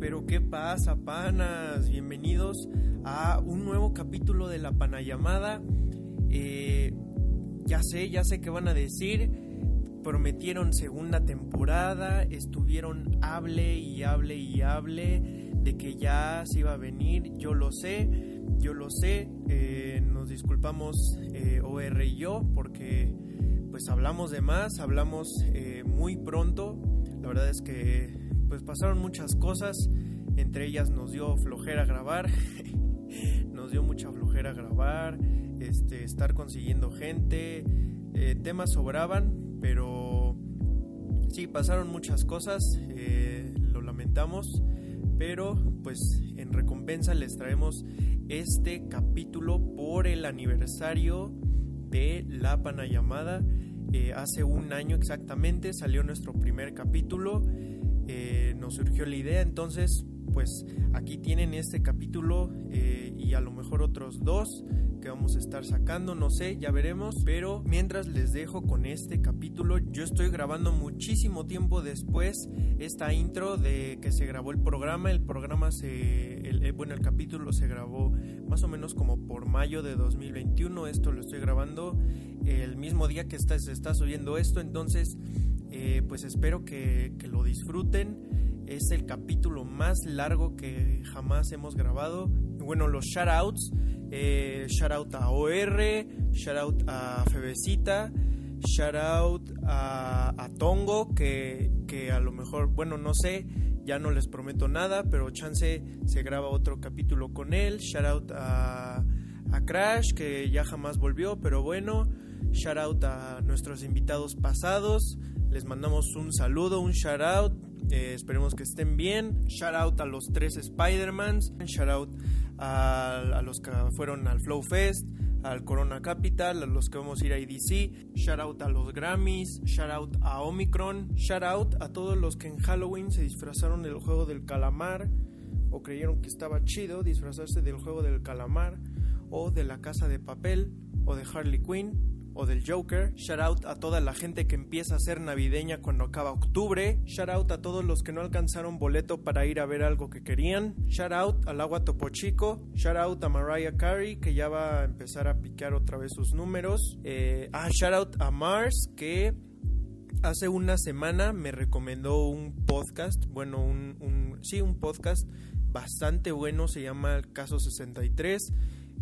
pero ¿qué pasa, panas? Bienvenidos a un nuevo capítulo de La Panayamada. Eh, ya sé, ya sé qué van a decir. Prometieron segunda temporada, estuvieron hable y hable y hable de que ya se iba a venir. Yo lo sé, yo lo sé. Eh, nos disculpamos eh, OR y yo porque pues hablamos de más, hablamos eh, muy pronto. La verdad es que pues pasaron muchas cosas, entre ellas nos dio flojera grabar, nos dio mucha flojera grabar, este, estar consiguiendo gente, eh, temas sobraban, pero sí, pasaron muchas cosas, eh, lo lamentamos, pero pues en recompensa les traemos este capítulo por el aniversario de La Panayamada. Eh, hace un año exactamente salió nuestro primer capítulo. Eh, nos surgió la idea, entonces pues aquí tienen este capítulo eh, y a lo mejor otros dos que vamos a estar sacando, no sé, ya veremos, pero mientras les dejo con este capítulo, yo estoy grabando muchísimo tiempo después esta intro de que se grabó el programa, el programa se, eh, bueno, el capítulo se grabó más o menos como por mayo de 2021, esto lo estoy grabando el mismo día que está, se está subiendo esto, entonces eh, pues espero que, que lo disfruten. Es el capítulo más largo que jamás hemos grabado. Bueno, los shoutouts. Eh, shoutout a OR, shoutout a Febecita, shoutout a, a Tongo, que, que a lo mejor, bueno, no sé, ya no les prometo nada, pero chance se graba otro capítulo con él. Shoutout a, a Crash, que ya jamás volvió, pero bueno. Shoutout a nuestros invitados pasados. Les mandamos un saludo, un shout out. Eh, esperemos que estén bien. Shout out a los tres Spider-Mans. Shout out a, a, los que fueron al Flow Fest, al Corona Capital, a los que vamos a ir a EDC. Shout out a los Grammys. Shout out a Omicron. Shout out a todos los que en Halloween se disfrazaron del juego del calamar o creyeron que estaba chido disfrazarse del juego del calamar o de la casa de papel o de Harley Quinn o del Joker. Shout out a toda la gente que empieza a ser navideña cuando acaba octubre. Shout out a todos los que no alcanzaron boleto para ir a ver algo que querían. Shout out al agua Topo Chico. Shout out a Mariah Carey que ya va a empezar a picar otra vez sus números. Eh, ah, shout out a Mars que hace una semana me recomendó un podcast. Bueno, un, un sí, un podcast bastante bueno. Se llama Caso 63.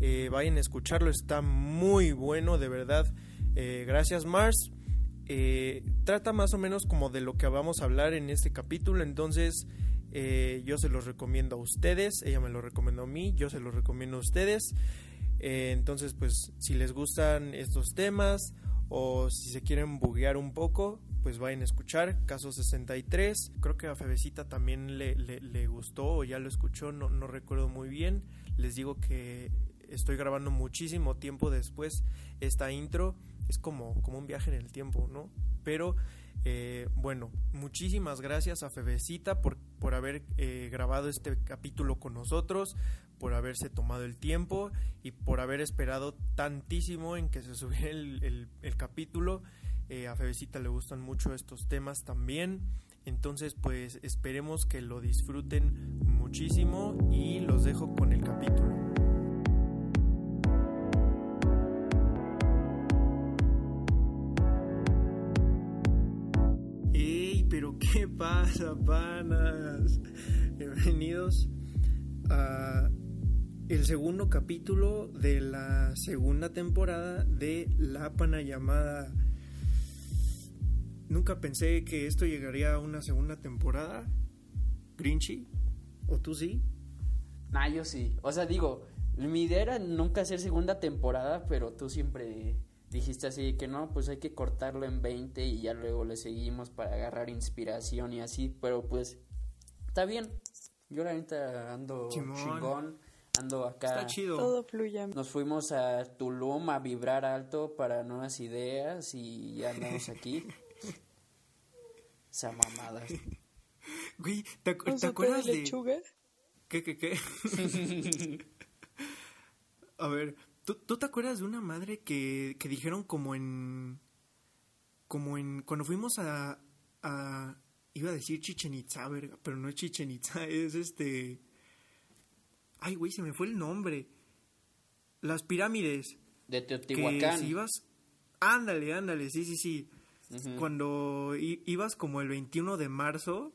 Eh, vayan a escucharlo, está muy bueno, de verdad. Eh, gracias Mars. Eh, trata más o menos como de lo que vamos a hablar en este capítulo, entonces yo se los recomiendo a ustedes, ella me lo recomendó a mí, yo se los recomiendo a ustedes. Entonces pues si les gustan estos temas o si se quieren buguear un poco, pues vayan a escuchar Caso 63. Creo que a Febecita también le, le, le gustó o ya lo escuchó, no, no recuerdo muy bien. Les digo que estoy grabando muchísimo tiempo después esta intro. Es como, como un viaje en el tiempo, ¿no? Pero eh, bueno, muchísimas gracias a Febecita por, por haber eh, grabado este capítulo con nosotros, por haberse tomado el tiempo y por haber esperado tantísimo en que se subiera el, el, capítulo. Eh, a Febecita le gustan mucho estos temas también. Entonces, pues esperemos que lo disfruten muchísimo y los dejo con el capítulo. ¿Qué pasa, panas? Bienvenidos a el segundo capítulo de la segunda temporada de La Pana llamada. Nunca pensé que esto llegaría a una segunda temporada. Grinchy, ¿o tú sí? Nah, yo sí. O sea, digo, mi idea era nunca hacer segunda temporada, pero tú siempre dijiste así que no, pues hay que cortarlo en 20 y ya luego le seguimos para agarrar inspiración y así, pero pues está bien. Yo la neta ando Chimón. chingón, ando acá. Está chido. Todo fluye. Nos fuimos a Tulum a vibrar alto para nuevas ideas y ya andamos aquí. Esa mamada. Güey, ¿te, acu- ¿Un ¿te acuerdas de de...? lechuga? ¿Qué, qué, qué? A ver, ¿tú, ¿tú te acuerdas de una madre que, que dijeron como en... Como en... Cuando fuimos a... a Iba a decir Chichen Itza, verga, pero no es Chichen Itza, es este... Ay, güey, se me fue el nombre. Las pirámides. De Que Teotihuacán. si ibas... Ándale, ándale, sí, sí, sí. Cuando ibas como el 21 de marzo,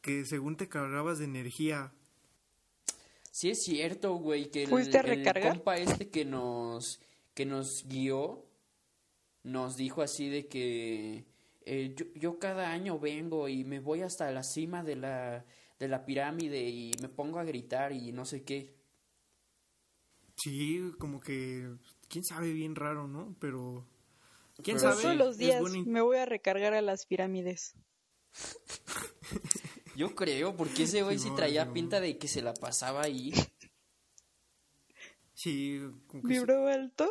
que según te cargabas de energía. Sí es cierto, güey, que el, ¿Fuiste a el recargar? compa este que nos que nos guió nos dijo así de que eh, yo, yo cada año vengo y me voy hasta la cima de la de la pirámide y me pongo a gritar y no sé qué. Sí, como que... ¿Quién sabe? Bien raro, ¿no? Pero... ¿Quién Pero sabe? Todos los días buena me voy a recargar a las pirámides. Yo creo, porque ese güey sí traía pinta de que se la pasaba ahí. Sí, como que sí. ¿Vibró alto?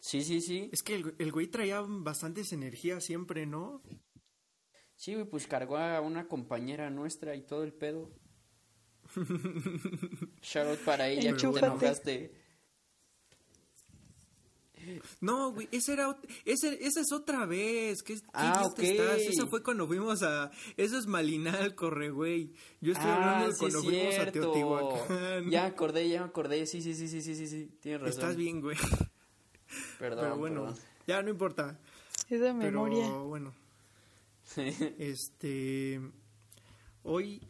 Sí, sí, sí. Es que el, el güey traía bastantes energías siempre, ¿no? Sí, güey, pues cargó a una compañera nuestra y todo el pedo. Shout out para ella, que te enojaste. No, güey, esa era ese, esa es otra vez. ¿Qué, qué Ah, idiota estás? ok. Esa fue cuando fuimos a. Eso es Malinal, corre, güey. Yo estoy Ah, hablando de sí cuando es fuimos a. Teotihuacán. Ya acordé, ya me acordé. Sí, sí, sí, sí, sí, sí, sí. Tienes razón. Estás bien, güey. Perdón, Pero bueno, perdón. ya no importa. Esa memoria. Pero bueno, este. Hoy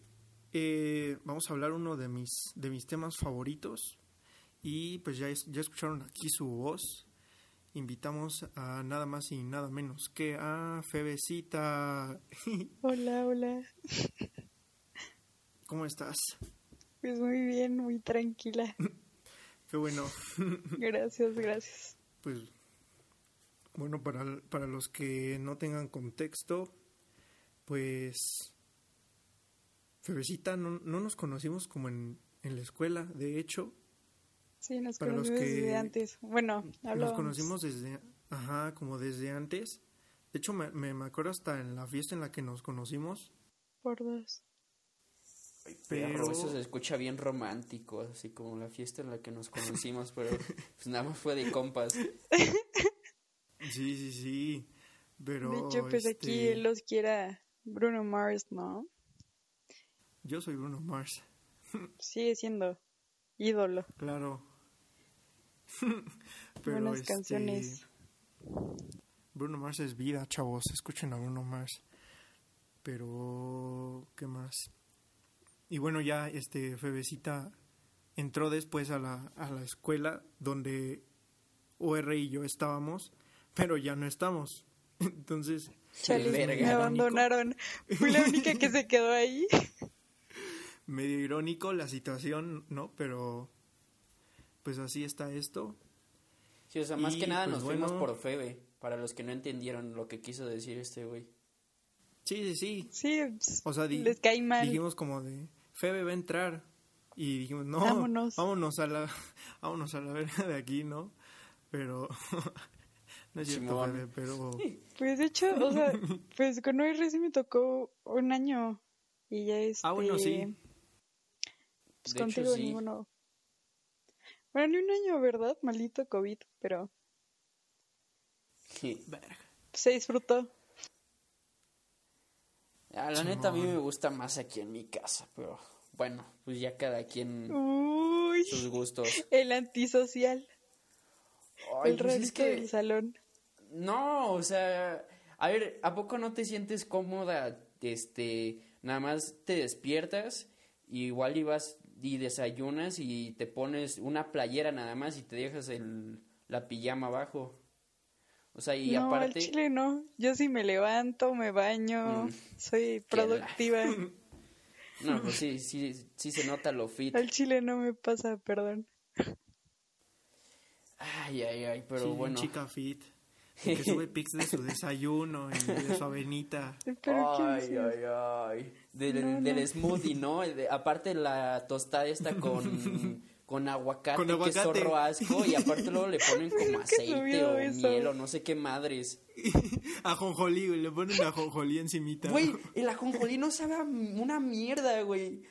eh, vamos a hablar uno de mis, de mis temas favoritos. Y pues ya, es- ya escucharon aquí su voz. Invitamos a nada más y nada menos que a Febecita. Hola, hola. ¿Cómo estás? Pues muy bien, muy tranquila. Qué bueno. Gracias, gracias. Pues bueno, para, para los que no tengan contexto, pues Febecita no, no nos conocimos como en, en la escuela, de hecho, Sí, nos Para los conocimos que- desde antes. Bueno, nos hablábamos. conocimos desde, ajá, como desde antes. De hecho, me, me, me acuerdo hasta en la fiesta en la que nos conocimos. por dos. Pero Pero- eso se escucha bien romántico, así como la fiesta en la que nos conocimos, pero pues nada más fue de compas. Sí, sí, sí. Pero de hecho, pues aquí este, él los quiera Bruno Mars, ¿no? yo soy Bruno Mars, Sigue siendo ídolo. claro. Pero, Buenas este, canciones. Bruno Mars es vida, chavos. Escuchen a Bruno Mars. Pero, ¿qué más? Y bueno, ya este Febecita entró después a la, a la escuela donde OR y yo estábamos, pero ya no estamos. Entonces, Chale, verga. me Irónico. abandonaron. Fui la única que se quedó ahí. medio irónico la situación, ¿no? Pero, pues así está esto. Sí, o sea, más Y, que nada pues, nos fuimos bueno. por Febe, para los que no entendieron lo que quiso decir este güey. Sí, sí, sí. Sí, pues, O sea, di- les cae mal. dijimos como de, Febe va a entrar. Y dijimos, no, Vámonos. vámonos, a la, vámonos a la verga de aquí, ¿no? Pero, no es cierto. Febe, pero, Pues de hecho, o sea, pues con OR sí me tocó un año. Y ya este... Ah, bueno, sí. Pues De hecho, contigo sí. ninguno. Bueno, ni un año, ¿verdad? Maldito COVID, pero se disfrutó. Ah, la neta a mí me gusta más aquí en mi casa, pero bueno, pues ya cada quien Uy, sus gustos. el antisocial, Ay, el pues es que del salón. no, o sea, a ver, ¿a poco no te sientes cómoda? Este, nada más te despiertas y igual ibas y desayunas y te pones una playera nada más y te dejas el la pijama abajo. O sea, y no, al aparte chile no. Yo sí me levanto, me baño, Mm, soy productiva. no, pues sí, sí sí se nota lo fit. al chile no me pasa, perdón. Ay, ay, ay, pero sí, bueno. chica fit. Que sube pics de su desayuno y de su avenita. Pero ¿qué ay, ay, ay. Del, No, del smoothie, ¿no? De- aparte la tostada esta con, con aguacate, Con que es aguacate. zorro asco, y aparte luego le ponen como aceite o eso. miel o no sé qué madres. Ajonjolí, güey, le ponen ajonjolí encimita. Güey, el ajonjolí no sabe a una mierda, güey.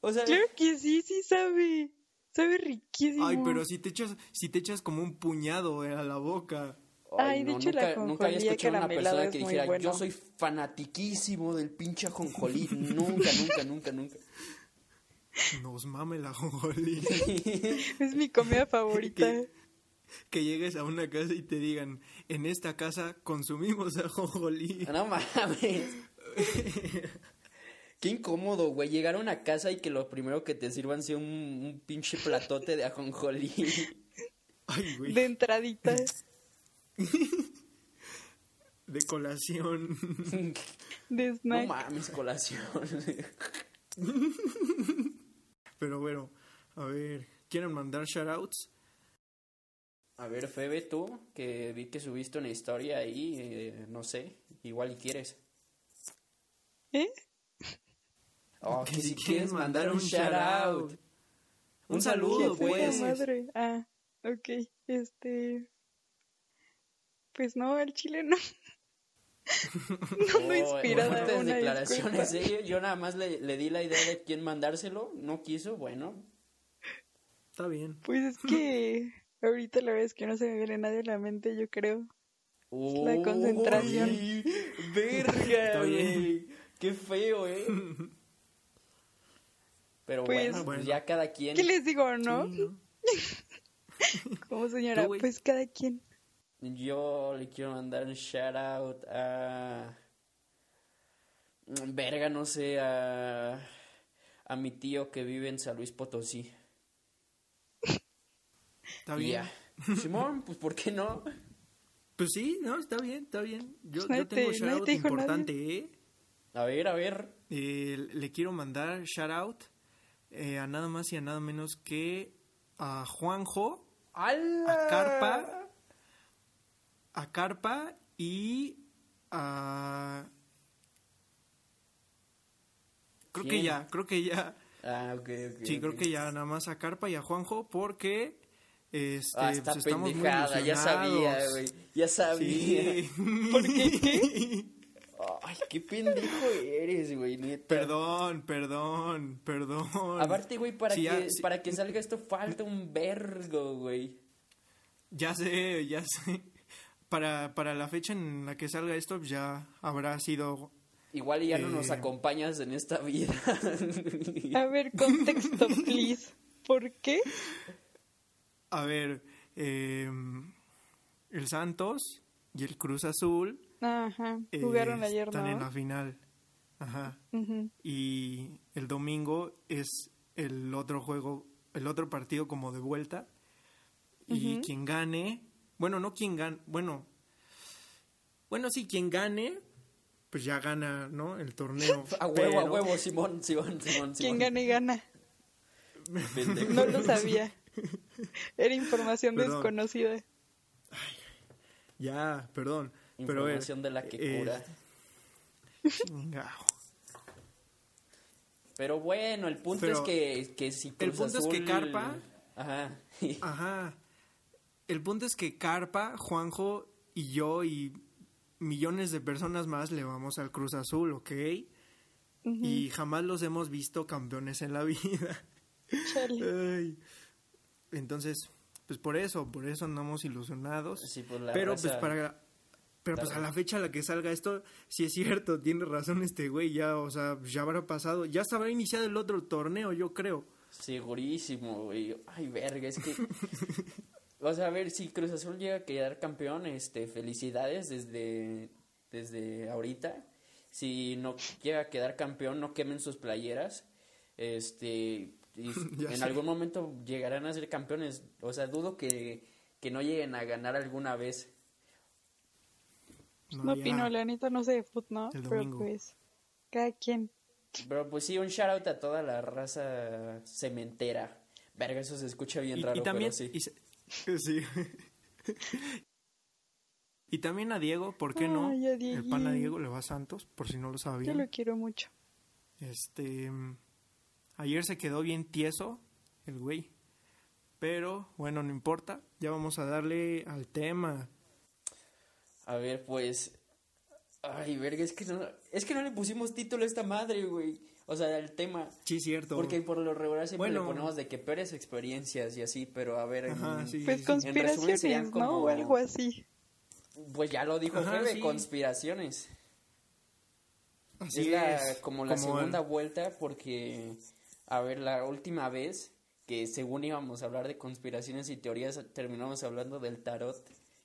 O sea, Claro que sí, sí sabe. Sabe riquísimo. Ay, pero si te echas, si te echas como un puñado eh, a la boca. Ay, de hecho, la nunca había ajonjolí escuchado a una persona que dijera, bueno". yo soy fanatiquísimo del pinche ajonjolí. nunca, nunca, nunca, nunca. Nos mame la jonjolí. Es mi comida favorita. Que- que llegues a una casa y te digan, en esta casa consumimos ajonjolí. No mames. Qué incómodo, güey. Llegar a una casa y que lo primero que te sirvan sea un, un pinche platote de ajonjolí. Ay, güey. De entradita. De colación. De No snack. mames, colación. Pero bueno, a ver, ¿quieren mandar shoutouts? A ver, Febe, tú, que vi que subiste una historia ahí, eh, no sé, igual y quieres. ¿Eh? Oh, Que si quieres mandar un un shout out. shoutout. Un saludo, saludo, ¿Qué pues. madre? Ah, ok. Este. Pues no, el chile no. no ando Oh, inspirada. fuertes una declaraciones. ¿eh? Yo nada más le, le di la idea de quién mandárselo, no quiso, bueno. Está bien. Pues es que ahorita la verdad es que no se me viene nadie a la mente, yo creo. La Uy, concentración. Verga, güey. Qué feo, ¿eh? Pero Pues- bueno, pues Bueno. ya cada quien. ¿Qué les digo, no? Sí, ¿no? Como señora, Tú, pues cada quien. Yo le quiero mandar un shout out a. Verga, no sé, a. A mi tío que vive en San Luis Potosí. Está bien. Simón, pues ¿por qué no? Pues sí, no, está bien, está bien. Yo, nadie yo tengo te- nadie shoutout te dijo importante, ¿eh? A ver, a ver. Eh, Le quiero mandar shoutout eh, a nada más y a nada menos que a Juanjo, ¡Hala! a Carpa, a Carpa y a... Creo que ya, creo que ya. Ah, ok, ok. Sí, creo que ya nada más a Carpa y a Juanjo porque este, Ah, está pues, estamos muy ya sabía, güey. Ya sabía. Sí. ¿Por qué? ¿Qué? Ay, qué pendejo eres, güey, neta. Perdón, perdón, perdón. Aparte, güey, para, Sí, que, sí. para que salga esto falta un vergo, güey. Ya sé, ya sé. Para, para la fecha en la que salga esto, ya habrá sido... Igual y ya no nos Eh. acompañas en esta vida. A ver, contexto, please. ¿Por qué? A ver, eh, el Santos y el Cruz Azul Ajá, eh, jugaron ayer, están en la final. Ajá. Y el domingo es el otro juego, el otro partido como de vuelta. Y quien gane, bueno, no quien gane, bueno, bueno, sí, quien gane, pues ya gana, ¿no? El torneo. a huevo, a huevo, Simón, Simón, Simón, Simón. Quien gane, gana. No lo sabía. Era información Perdón. desconocida. Ya, perdón. Pero Información de la que eh, cura. chingao. Pero bueno, el punto Pero es que, que si el Cruz punto es que Carpa- Ajá. Ajá. El punto es que Carpa, Juanjo y yo y millones de personas más le vamos al Cruz Azul, ¿ok? Y jamás los hemos visto campeones en la vida. Ay. Entonces, pues por eso, por eso andamos ilusionados. Sí, pues la pero raza- pues para pero pues la- a la fecha a la que salga esto, sí es cierto, tiene razón este güey, ya, o sea, ya habrá pasado, ya se habrá iniciado el otro torneo, yo creo. Segurísimo, güey. Ay, verga, es que... o sea, a ver, si Cruz Azul llega a quedar campeón, este, felicidades desde, desde ahorita. Si no llega a quedar campeón, no quemen sus playeras. Este, y en sé. algún momento llegarán a ser campeones. O sea, dudo que, que no lleguen a ganar alguna vez. No ya. opino, la neta no sé de fut, ¿no? Pero pues, cada quien. Pero pues sí, un shout out a toda la raza cementera. Verga, eso se escucha bien Y, raro, y también, pero sí. y se- sí. y también a Diego, ¿por qué no? Ay, a El pan a. Diego le va a Santos, por si no lo Yo sabían. lo quiero mucho. Este, ayer se quedó bien tieso el güey. Pero bueno, no importa, ya vamos a darle al tema. A ver, pues. Ay, verga, es que no, es que no le pusimos título a esta madre, güey. O sea, el tema. Sí, cierto. Porque por lo regular siempre Bueno. le ponemos de que peores experiencias y así, pero a ver. Ajá, en- sí. Pues resumen serían conspiraciones, ¿no? como- O algo así. Pues ya lo dijo Ajá, Febe, sí. conspiraciones. Así es la- es, como la como segunda el- vuelta porque, a ver, la última vez que según íbamos a hablar de conspiraciones y teorías, terminamos hablando del tarot,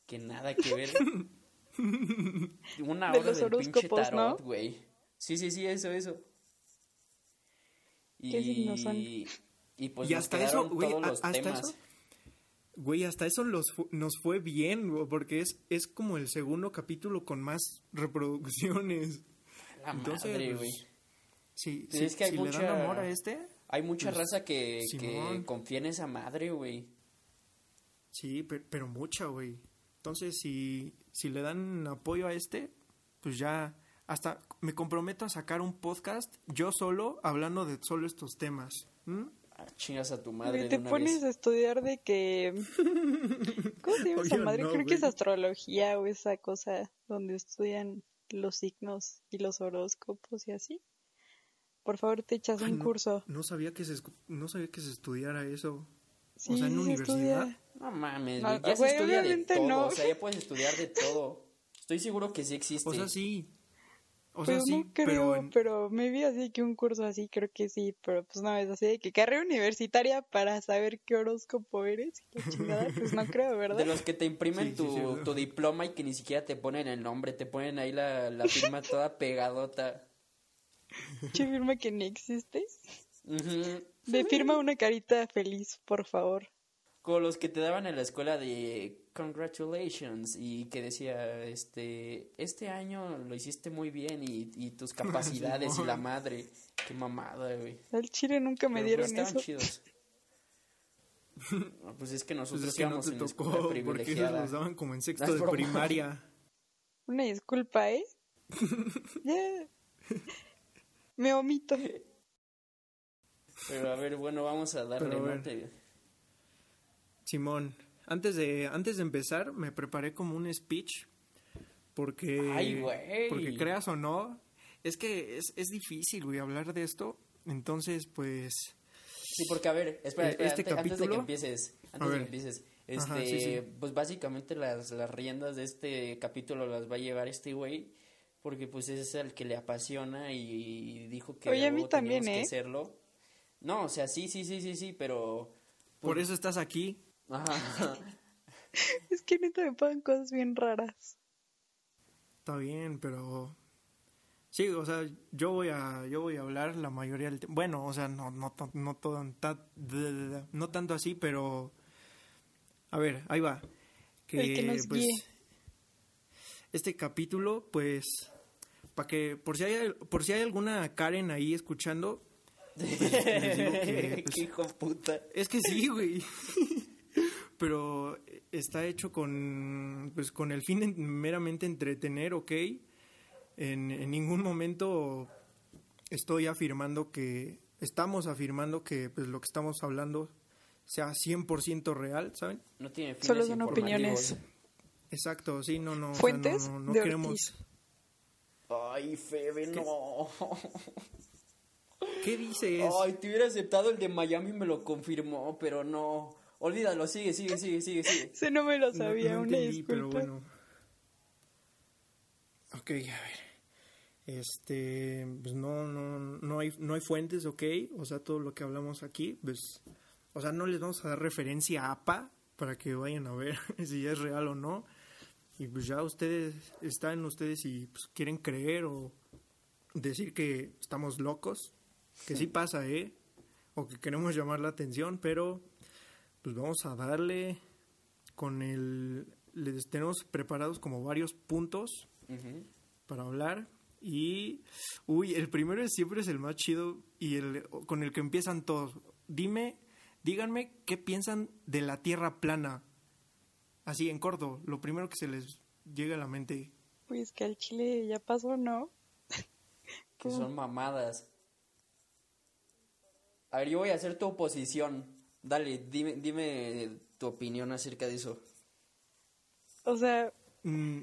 que nada que ver. Una De hora los del pinche ¿no? tarot, güey. Sí, sí, sí, eso, eso. ¿Qué signos son? Y, y pues Y hasta eso, güey, todos a- los hasta temas. eso. Güey, hasta eso los fu- nos fue bien, güey, porque es, es como el segundo capítulo con más reproducciones. La Entonces, madre, pues, güey. Si, Sí, si- es que hay si mucha- le dan amor a este, Hay mucha Pues, raza que, que Simón. confía en esa madre, güey. sí, pe- pero, mucha, güey. Entonces, si, si le dan apoyo a este, pues ya, hasta me comprometo a sacar un podcast yo solo, hablando de solo estos temas. ¿m? Ah, chingas a tu madre de te una pones vez. a estudiar de que... ¿Cómo se llama esa madre? no, Creo que güey. es astrología o esa cosa donde estudian los signos y los horóscopos y así. Por favor, te echas Ay, un no, curso. No sabía que se, no sabía que se estudiara eso. Sí, o sea, en se universidad. estudia. No mames, No, güey, ya se güey, estudia de todo, no. o sea, ya puedes estudiar de todo. Estoy seguro que sí existe. O sea, sí. O sea, Pues sí, no creo, pero me vi así que un curso así, creo que sí, pero pues no, es así de que carrera universitaria para saber qué horóscopo eres y la chingada, pues no creo, ¿verdad? De los que te imprimen Sí, tu, sí, sí. tu diploma y que ni siquiera te ponen el nombre, te ponen ahí la, la firma toda pegadota. Che, firma que ni existes. De firma una carita feliz, por favor. Como los que te daban en la escuela de congratulations y que decía, este, este año lo hiciste muy bien y, y tus capacidades y la madre. Qué mamada, güey. Al chile nunca me Pero, dieron pues, eso. chidos. No, pues es que pues nosotros es que no te en tocó, escuela porque esos privilegiada. los daban como en sexto de primaria. Una disculpa, ¿eh? Ya. Me omito. Pero a ver, bueno, vamos a darle, Simón, antes de, antes de empezar, me preparé como un speech. Porque. Ay, güey. Porque creas o no, es que es, es difícil, güey, hablar de esto. Entonces, pues. Sí, porque a ver, espera, Eh, espera, este antes, antes de que capítulo- empieces, antes de que empieces, este, Ajá, sí, sí. pues básicamente las, las riendas de este capítulo las va a llevar este güey, porque pues es el que le apasiona y, dijo que Oye, a mí también, ¿eh? que hacerlo. No, o sea, sí, sí, sí, sí, sí, pero... Por eso estás aquí. Ajá. Es que neta me pagan cosas bien raras. Está bien, pero. Sí, o sea, yo voy a, yo voy a hablar la mayoría del tiempo. Bueno, o sea, no, no, no, todo, ta- no tanto así, pero. A ver, ahí va. Que, El que nos pues, guíe. este capítulo, pues, para que, por si hay, por si hay alguna Karen ahí escuchando, pues, les digo que, pues, Qué hijo de puta. es que sí, güey. Pero está hecho con, pues, con el fin de meramente entretener, ¿ok? En, en ningún momento estoy afirmando que, estamos afirmando que pues, lo que estamos hablando sea 100% real, ¿saben? No tiene fines Solo son opiniones. Exacto, sí, no, no. o sea, Fuentes no, no, no de queremos... Ortiz. Ay, Febe, no. ¿Qué dices? Ay, te hubiera aceptado el de Miami, me lo confirmó, pero no. Olvídalo, sigue, sigue, sigue, sigue, sigue. Ese no me lo No- sabía, no una entendí, pero disculpa. bueno. Ok, a ver. Este, pues no, no, no hay, no hay fuentes, ok. O sea, todo lo que hablamos aquí, pues, o sea, no les vamos a dar referencia a APA para que vayan a ver si es real o no. Y pues ya ustedes, están ustedes si pues, quieren creer o decir que estamos locos, que sí pasa, ¿eh? O que queremos llamar la atención, pero pues vamos a darle con el... Les tenemos preparados como varios puntos para hablar. Y, uy, el primero es- siempre es el más chido y el con el que empiezan todos. Dime, díganme qué piensan de la Tierra plana. Así, en corto, lo primero que se les llega a la mente. Pues que al chile ya pasó, ¿no? Que son mamadas. A ver, yo voy a hacer tu oposición. Dale, dime, dime tu opinión acerca de eso. O sea, Mm,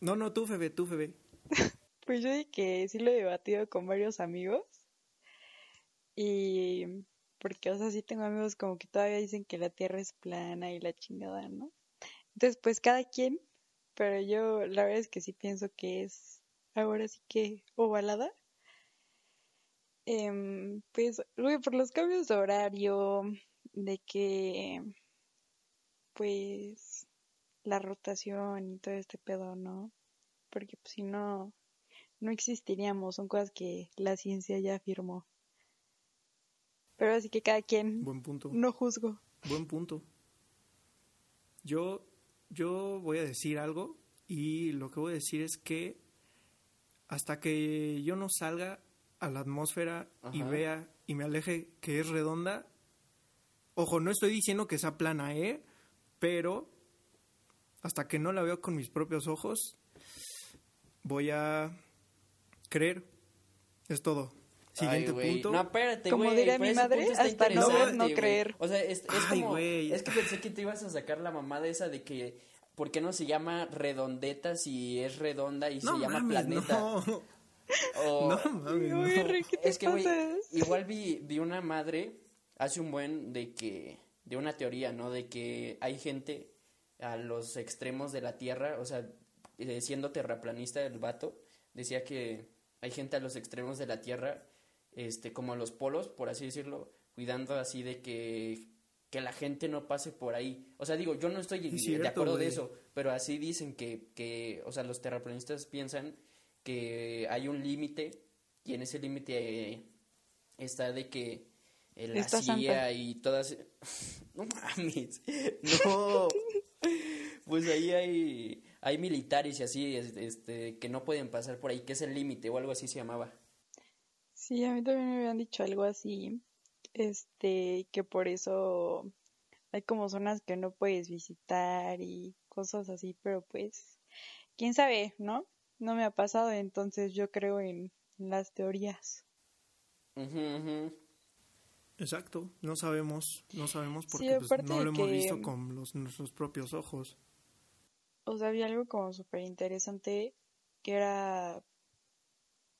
No, no, tú, Febe, tú, Febe. pues yo dije que sí lo he debatido con varios amigos. Y porque, o sea, sí tengo amigos como que todavía dicen que la Tierra es plana y la chingada, ¿no? Entonces, pues cada quien, pero yo la verdad es que sí pienso que es ahora sí que ovalada. Em, pues, güey, por los cambios de horario, de que, pues, la rotación y todo este pedo, ¿no? Porque pues, si no, no existiríamos, son cosas que la ciencia ya afirmó. Pero así que cada quien, Buen punto. no juzgo. Buen punto. Yo, yo voy a decir algo y lo que voy a decir es que hasta que yo no salga a la atmósfera y vea y me aleje que es redonda, ojo, no estoy diciendo que sea plana, ¿eh? Pero hasta que no la veo con mis propios ojos, voy a creer. Es todo. Siguiente Ay, punto. No, espérate, Como diría mi madre, hasta no ver, no creer. O sea, es, es Ay, como. güey. Es que pensé que te ibas a sacar la mamada esa de que. ¿Por qué no se llama redondeta si es redonda y no se llama planeta? no. O- No mames, no. Güey, Rick, ¿qué te es que, güey, igual vi, vi una madre hace un buen de que, de una teoría, ¿no? De que hay gente a los extremos de la Tierra, o sea, eh, siendo terraplanista el vato, decía que hay gente a los extremos de la Tierra, este, como a los polos, por así decirlo, cuidando así de que, que la gente no pase por ahí. O sea, digo, yo no estoy de cierto, acuerdo de eso, pero así dicen que, que, o sea, los terraplanistas piensan que hay un límite y en ese límite eh, está de que eh, la CIA Santa. y todas no mames no pues ahí hay hay militares y así es- este que no pueden pasar por ahí que es el límite o algo así se llamaba Sí, a mí también me habían dicho algo así, este, que por eso hay como zonas que no puedes visitar y cosas así, pero pues, quién sabe, ¿no? No me ha pasado, entonces yo creo en las teorías. Exacto, no sabemos, no sabemos Sí, porque pues, no lo hemos que- visto con los, nuestros propios ojos. O sea, había algo como súper interesante que era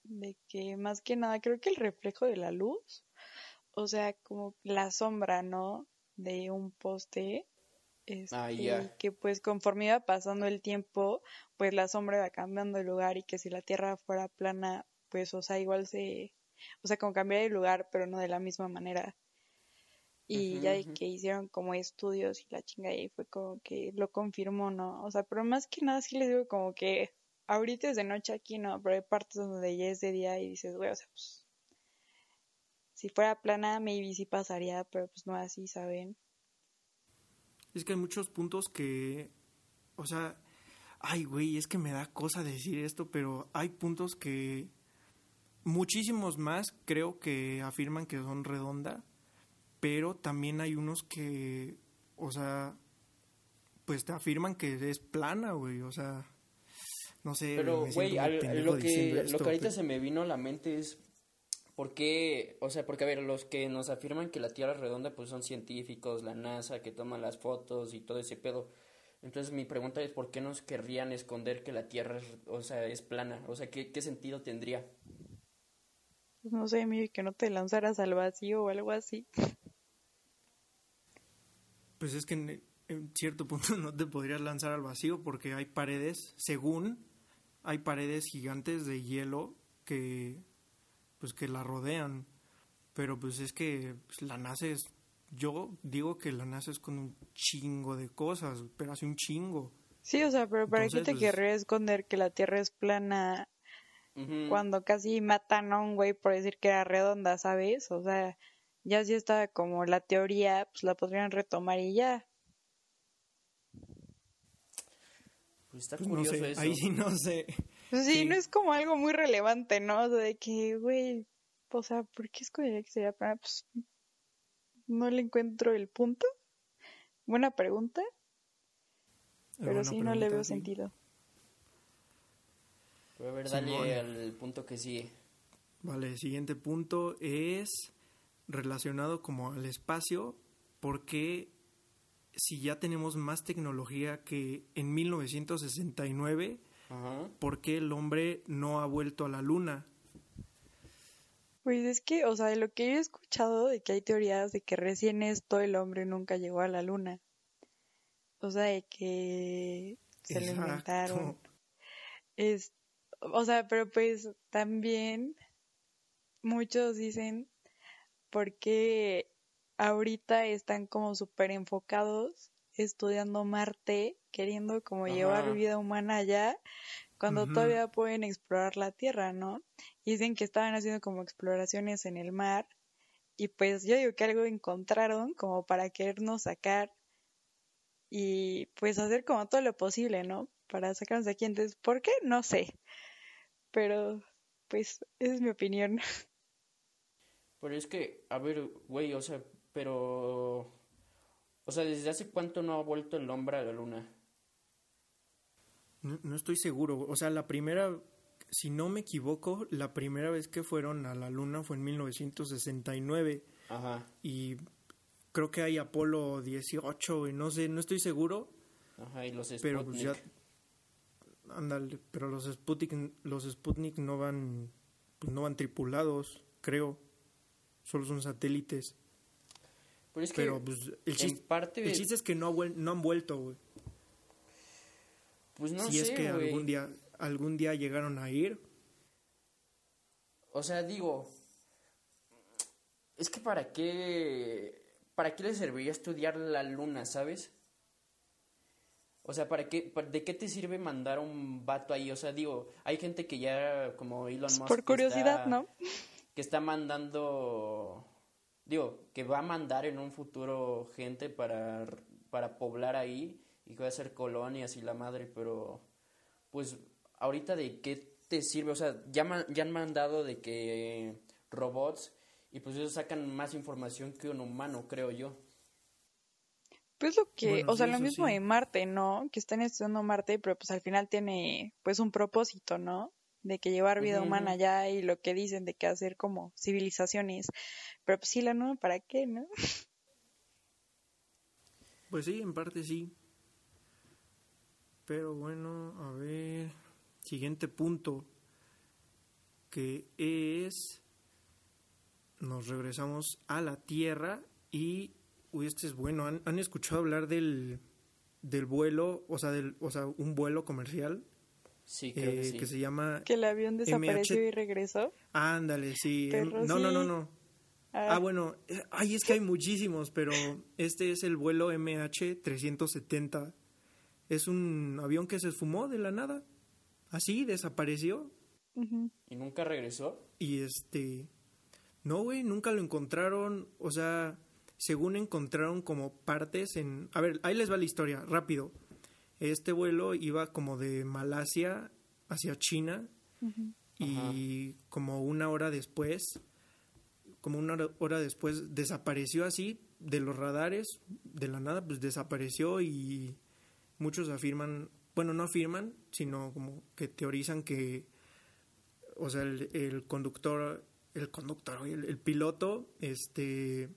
de que más que nada creo que el reflejo de la luz, o sea, como la sombra, ¿no? De un poste, Ah, este, que pues conforme iba pasando el tiempo, pues la sombra iba cambiando de lugar y que si la tierra fuera plana, pues, o sea, igual se, o sea, como cambiar de lugar, pero no de la misma manera. Y ya de que hicieron como estudios y la chinga y fue como que lo confirmó, ¿no? O sea, pero más que nada sí les digo como que ahorita es de noche aquí, ¿no? Pero hay partes donde ya es de día y dices, güey, o sea, pues si fuera plana, maybe sí pasaría, pero pues no así, ¿saben? Es que hay muchos puntos que, o sea, ay, güey, es que me da cosa decir esto, pero hay puntos que muchísimos más creo que afirman que son redonda, pero también hay unos que, o sea, pues te afirman que es plana, güey, o sea, no sé. Pero, güey, lo que, lo que ahorita pero- se me vino a la mente es por qué, o sea, porque a ver, los que nos afirman que la Tierra es redonda, pues son científicos, la NASA, que toma las fotos y todo ese pedo. Entonces mi pregunta es, ¿por qué nos querrían esconder que la Tierra es, o sea, es plana? O sea, ¿qué, qué sentido tendría? Pues no sé, maybe que no te lanzaras al vacío o algo así. Pues es que en, en cierto punto no te podrías lanzar al vacío porque hay paredes, según hay paredes gigantes de hielo que pues que la rodean. Pero pues es que pues, la naces, yo digo que la naces con un chingo de cosas, pero hace un chingo. Sí, o sea, pero ¿para qué Entonces, te pues- querría esconder que la Tierra es plana cuando casi matan a un güey por decir que era redonda, ¿sabes? O sea, ya si está como la teoría, pues la podrían retomar y ya. Pues está Pues no curioso sé, eso. ahí sí no sé. Sí, Sí. no es como algo muy relevante, ¿no? O sea, de que, güey, o sea, ¿por qué escogería que sería plana? Pues no le encuentro el punto. Buena pregunta, pero Buena sí no le veo sí. sentido. Pero a ver, Simón. dale al punto que sigue. Vale, el siguiente punto es relacionado como al espacio, porque si ya tenemos más tecnología que en 1969, Ajá. ¿por qué el hombre no ha vuelto a la luna? Pues es que, o sea, de lo que yo he escuchado de que hay teorías de que recién esto el hombre nunca llegó a la luna. o sea, de que se lo inventaron. Es, o sea, pero pues también muchos dicen porque ahorita están como súper enfocados estudiando Marte, queriendo como llevar vida humana allá, cuando todavía pueden explorar la Tierra, ¿no? Y dicen que estaban haciendo como exploraciones en el mar y pues yo digo que algo encontraron como para querernos sacar y pues hacer como todo lo posible, ¿no? Para sacarnos de aquí. Entonces, ¿por qué? No sé. Pero, pues, esa es mi opinión. Pero es que, a ver, güey, o sea, pero... O sea, ¿desde hace cuánto no ha vuelto el hombre a la luna? No, no estoy seguro. O sea, la primera, si no me equivoco, la primera vez que fueron a la luna fue en 1969 Ajá, y creo que hay Apolo 18 y no sé, no estoy seguro, ajá, y los pero pues Sputnik. ya ándale, pero los Sputnik los Sputnik no van pues no van tripulados, creo. Solo son satélites, Pero es que, pero pues el chiste, parte, el chiste es que no, no han vuelto, güey. Pues no si sé, es que algún día algún día llegaron a ir, O sea, digo, es que para qué, para qué le serviría estudiar la luna, ¿sabes? O sea, ¿para qué, ¿de qué te sirve mandar un vato ahí? O sea, digo, hay gente que ya, como Elon Musk, Por curiosidad, está- ¿no? que está mandando, digo, que va a mandar en un futuro gente para, para poblar ahí y que va a hacer colonias y la madre, pero pues ahorita de qué te sirve, o sea, ya, ya han mandado de que robots y pues ellos sacan más información que un humano, creo yo. Pues lo que, Bueno, o sea, sí, lo mismo sí. de Marte, ¿no? Que están estudiando Marte, pero pues al final tiene pues un propósito, ¿no? De que llevar vida humana allá y lo que dicen de que hacer como civilizaciones. Pero pues sí, la nueva, ¿para qué, no? Pues sí, en parte sí. Pero bueno, a ver. Siguiente punto. Que es. Nos regresamos a la Tierra. Y. Uy, este es bueno. ¿Han, han escuchado hablar del. del vuelo? O sea, del, o sea, un vuelo comercial. Sí, creo que eh, sí. que se llama. Que el avión desapareció MH. y regresó. Ándale, sí. em, Perro, no, no, no, no. Ah, Ah, bueno, eh, ay, es que hay muchísimos, pero este es el vuelo MH370. Es un avión que se esfumó de la nada. Así, desapareció. ¿Y nunca regresó? Y este. No, güey, nunca lo encontraron. O sea, según encontraron como partes en. A ver, ahí les va la historia, rápido. Este vuelo iba como de Malasia hacia China. Y como una hora después, como una hora, hora después, desapareció así de los radares, de la nada, pues desapareció y muchos afirman, bueno, no afirman, sino como que teorizan que, o sea, el, el conductor, el conductor, el, el piloto, este,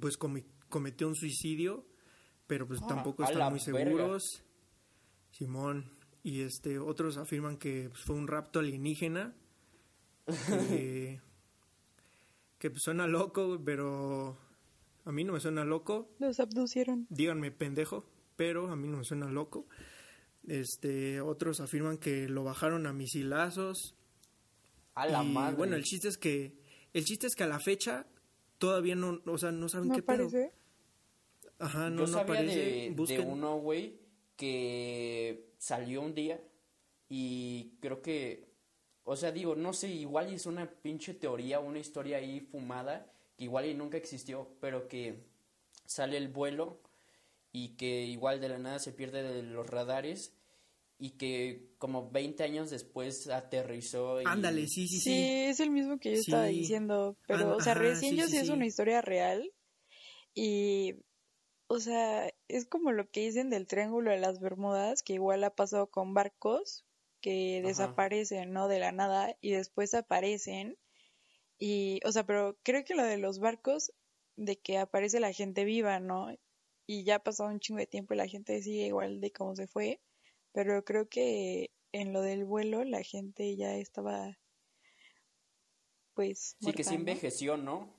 pues comi- cometió un suicidio, pero pues Ah, tampoco están muy verga. seguros. Simón, y este, otros afirman que pues, fue un rapto alienígena, que, que pues, suena loco, pero a mí no me suena loco, Los abducieron. díganme pendejo, pero a mí no me suena loco. Este, otros afirman que lo bajaron a misilazos. A la y madre. bueno, el chiste es que el chiste es que a la fecha todavía no, o sea, no saben ¿No qué pedo. aparece? Ajá, no, Yo no sabía aparece. de, uno, güey, que salió un día y creo que, o sea, digo, no sé, igual es una pinche teoría, una historia ahí fumada, que igual y nunca existió, pero que sale el vuelo y que igual de la nada se pierde de los radares y que como 20 años después aterrizó y... Ándale, sí, sí, Sí, sí. es el mismo que yo estaba diciendo, pero, Ah, o sea, ajá, recién sí, yo sí, sí es una historia real y, o sea, es como lo que dicen del Triángulo de las Bermudas, que igual ha pasado con barcos que Ajá. desaparecen, ¿no? De la nada y después aparecen y, o sea, pero creo que lo de los barcos, de que aparece la gente viva, ¿no? Y ya ha pasado un chingo de tiempo y la gente sigue igual de cómo se fue, pero creo que en lo del vuelo la gente ya estaba pues Sí, que ¿no? envejeció, ¿no?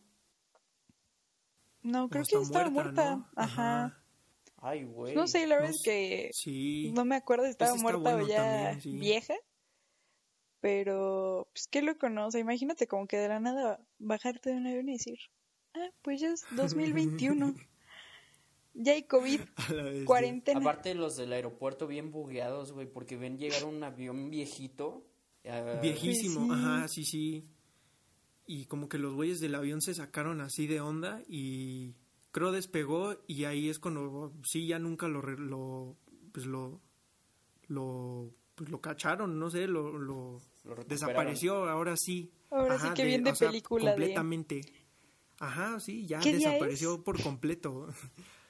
No, creo que estaba muerta. ¿no? Ajá. Ay, güey. No sé, la verdad No es que Sí. no me acuerdo si estaba Ese está muerta o ya también, sí. vieja. Pero, pues, ¿qué lo conoce? Imagínate como que de la nada bajarte de un avión y decir, ah, pues ya es 2021. Ya hay COVID, A la bestia. cuarentena. Aparte los del aeropuerto bien bugueados, güey, porque ven llegar un avión viejito. ah, Viejísimo, sí. ajá, sí, sí. Y como que los güeyes del avión se sacaron así de onda y creo despegó y ahí es cuando sí ya nunca lo re- lo pues lo lo pues lo cacharon, no sé, lo, lo Lo recuperaron. desapareció, ahora sí. Ahora sí que bien de o sea, película de- completamente. Ajá, sí, ya ¿Qué día desapareció por completo.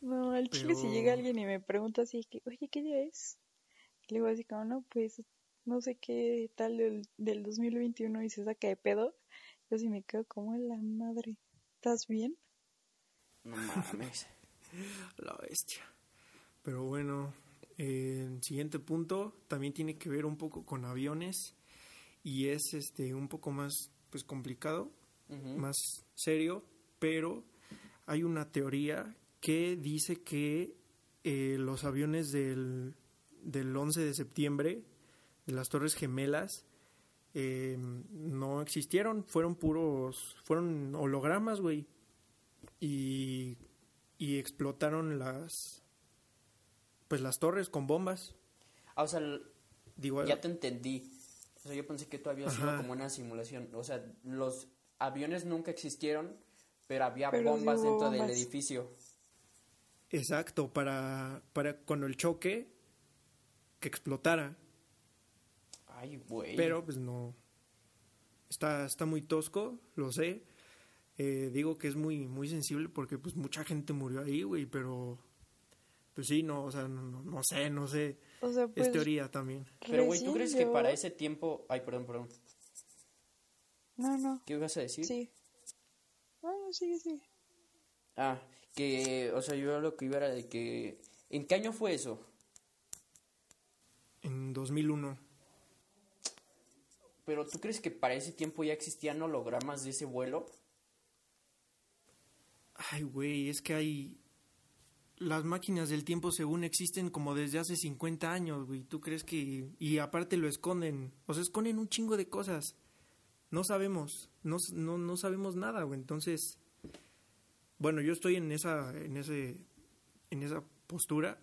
No, al chile si Pero- llega alguien y me pregunta así que, oye, ¿qué día es? Le digo así como, no, pues, no sé qué tal del, del 2021 y se saca de pedo. Yo sí me quedo como en la madre. ¿Estás bien? No mames. La bestia. Pero bueno, eh, el siguiente punto también tiene que ver un poco con aviones y es este un poco más pues complicado, más serio, pero hay una teoría que dice que eh, los aviones del, del 11 de septiembre de las Torres Gemelas eh, no existieron, fueron puros, fueron hologramas, güey. Y, y explotaron las, pues las torres con bombas. Ah, o sea, Digo, ya te entendí. O sea, yo pensé que tú habías sido como una simulación. O sea, los aviones nunca existieron, pero había Pero bombas dentro del edificio. Exacto, para, para cuando el choque que explotara. Ay, güey. Pero pues no. Está, está muy tosco, lo sé. Eh, digo que es muy, muy sensible porque pues mucha gente murió ahí, güey, pero pues sí, no, o sea, no, no- no sé, no sé. O sea, pues, es teoría también. Pero, güey, ¿tú crees que para ese tiempo... Ay, perdón, perdón. No, no, ¿Qué ibas a decir? sí. No, no, sigue, sigue. Ah, que, o sea, yo lo que iba era de que... ¿En qué año fue eso? En 2001. Pero ¿tú crees que para ese tiempo ya existían hologramas de ese vuelo? Ay, güey, es que hay... Las máquinas del tiempo según existen como desde hace 50 años, güey. ¿Tú crees que...? Y aparte lo esconden. O sea, esconden un chingo de cosas. No sabemos. No, no, no sabemos nada, güey. Entonces... Bueno, yo estoy en esa... En ese... En esa postura.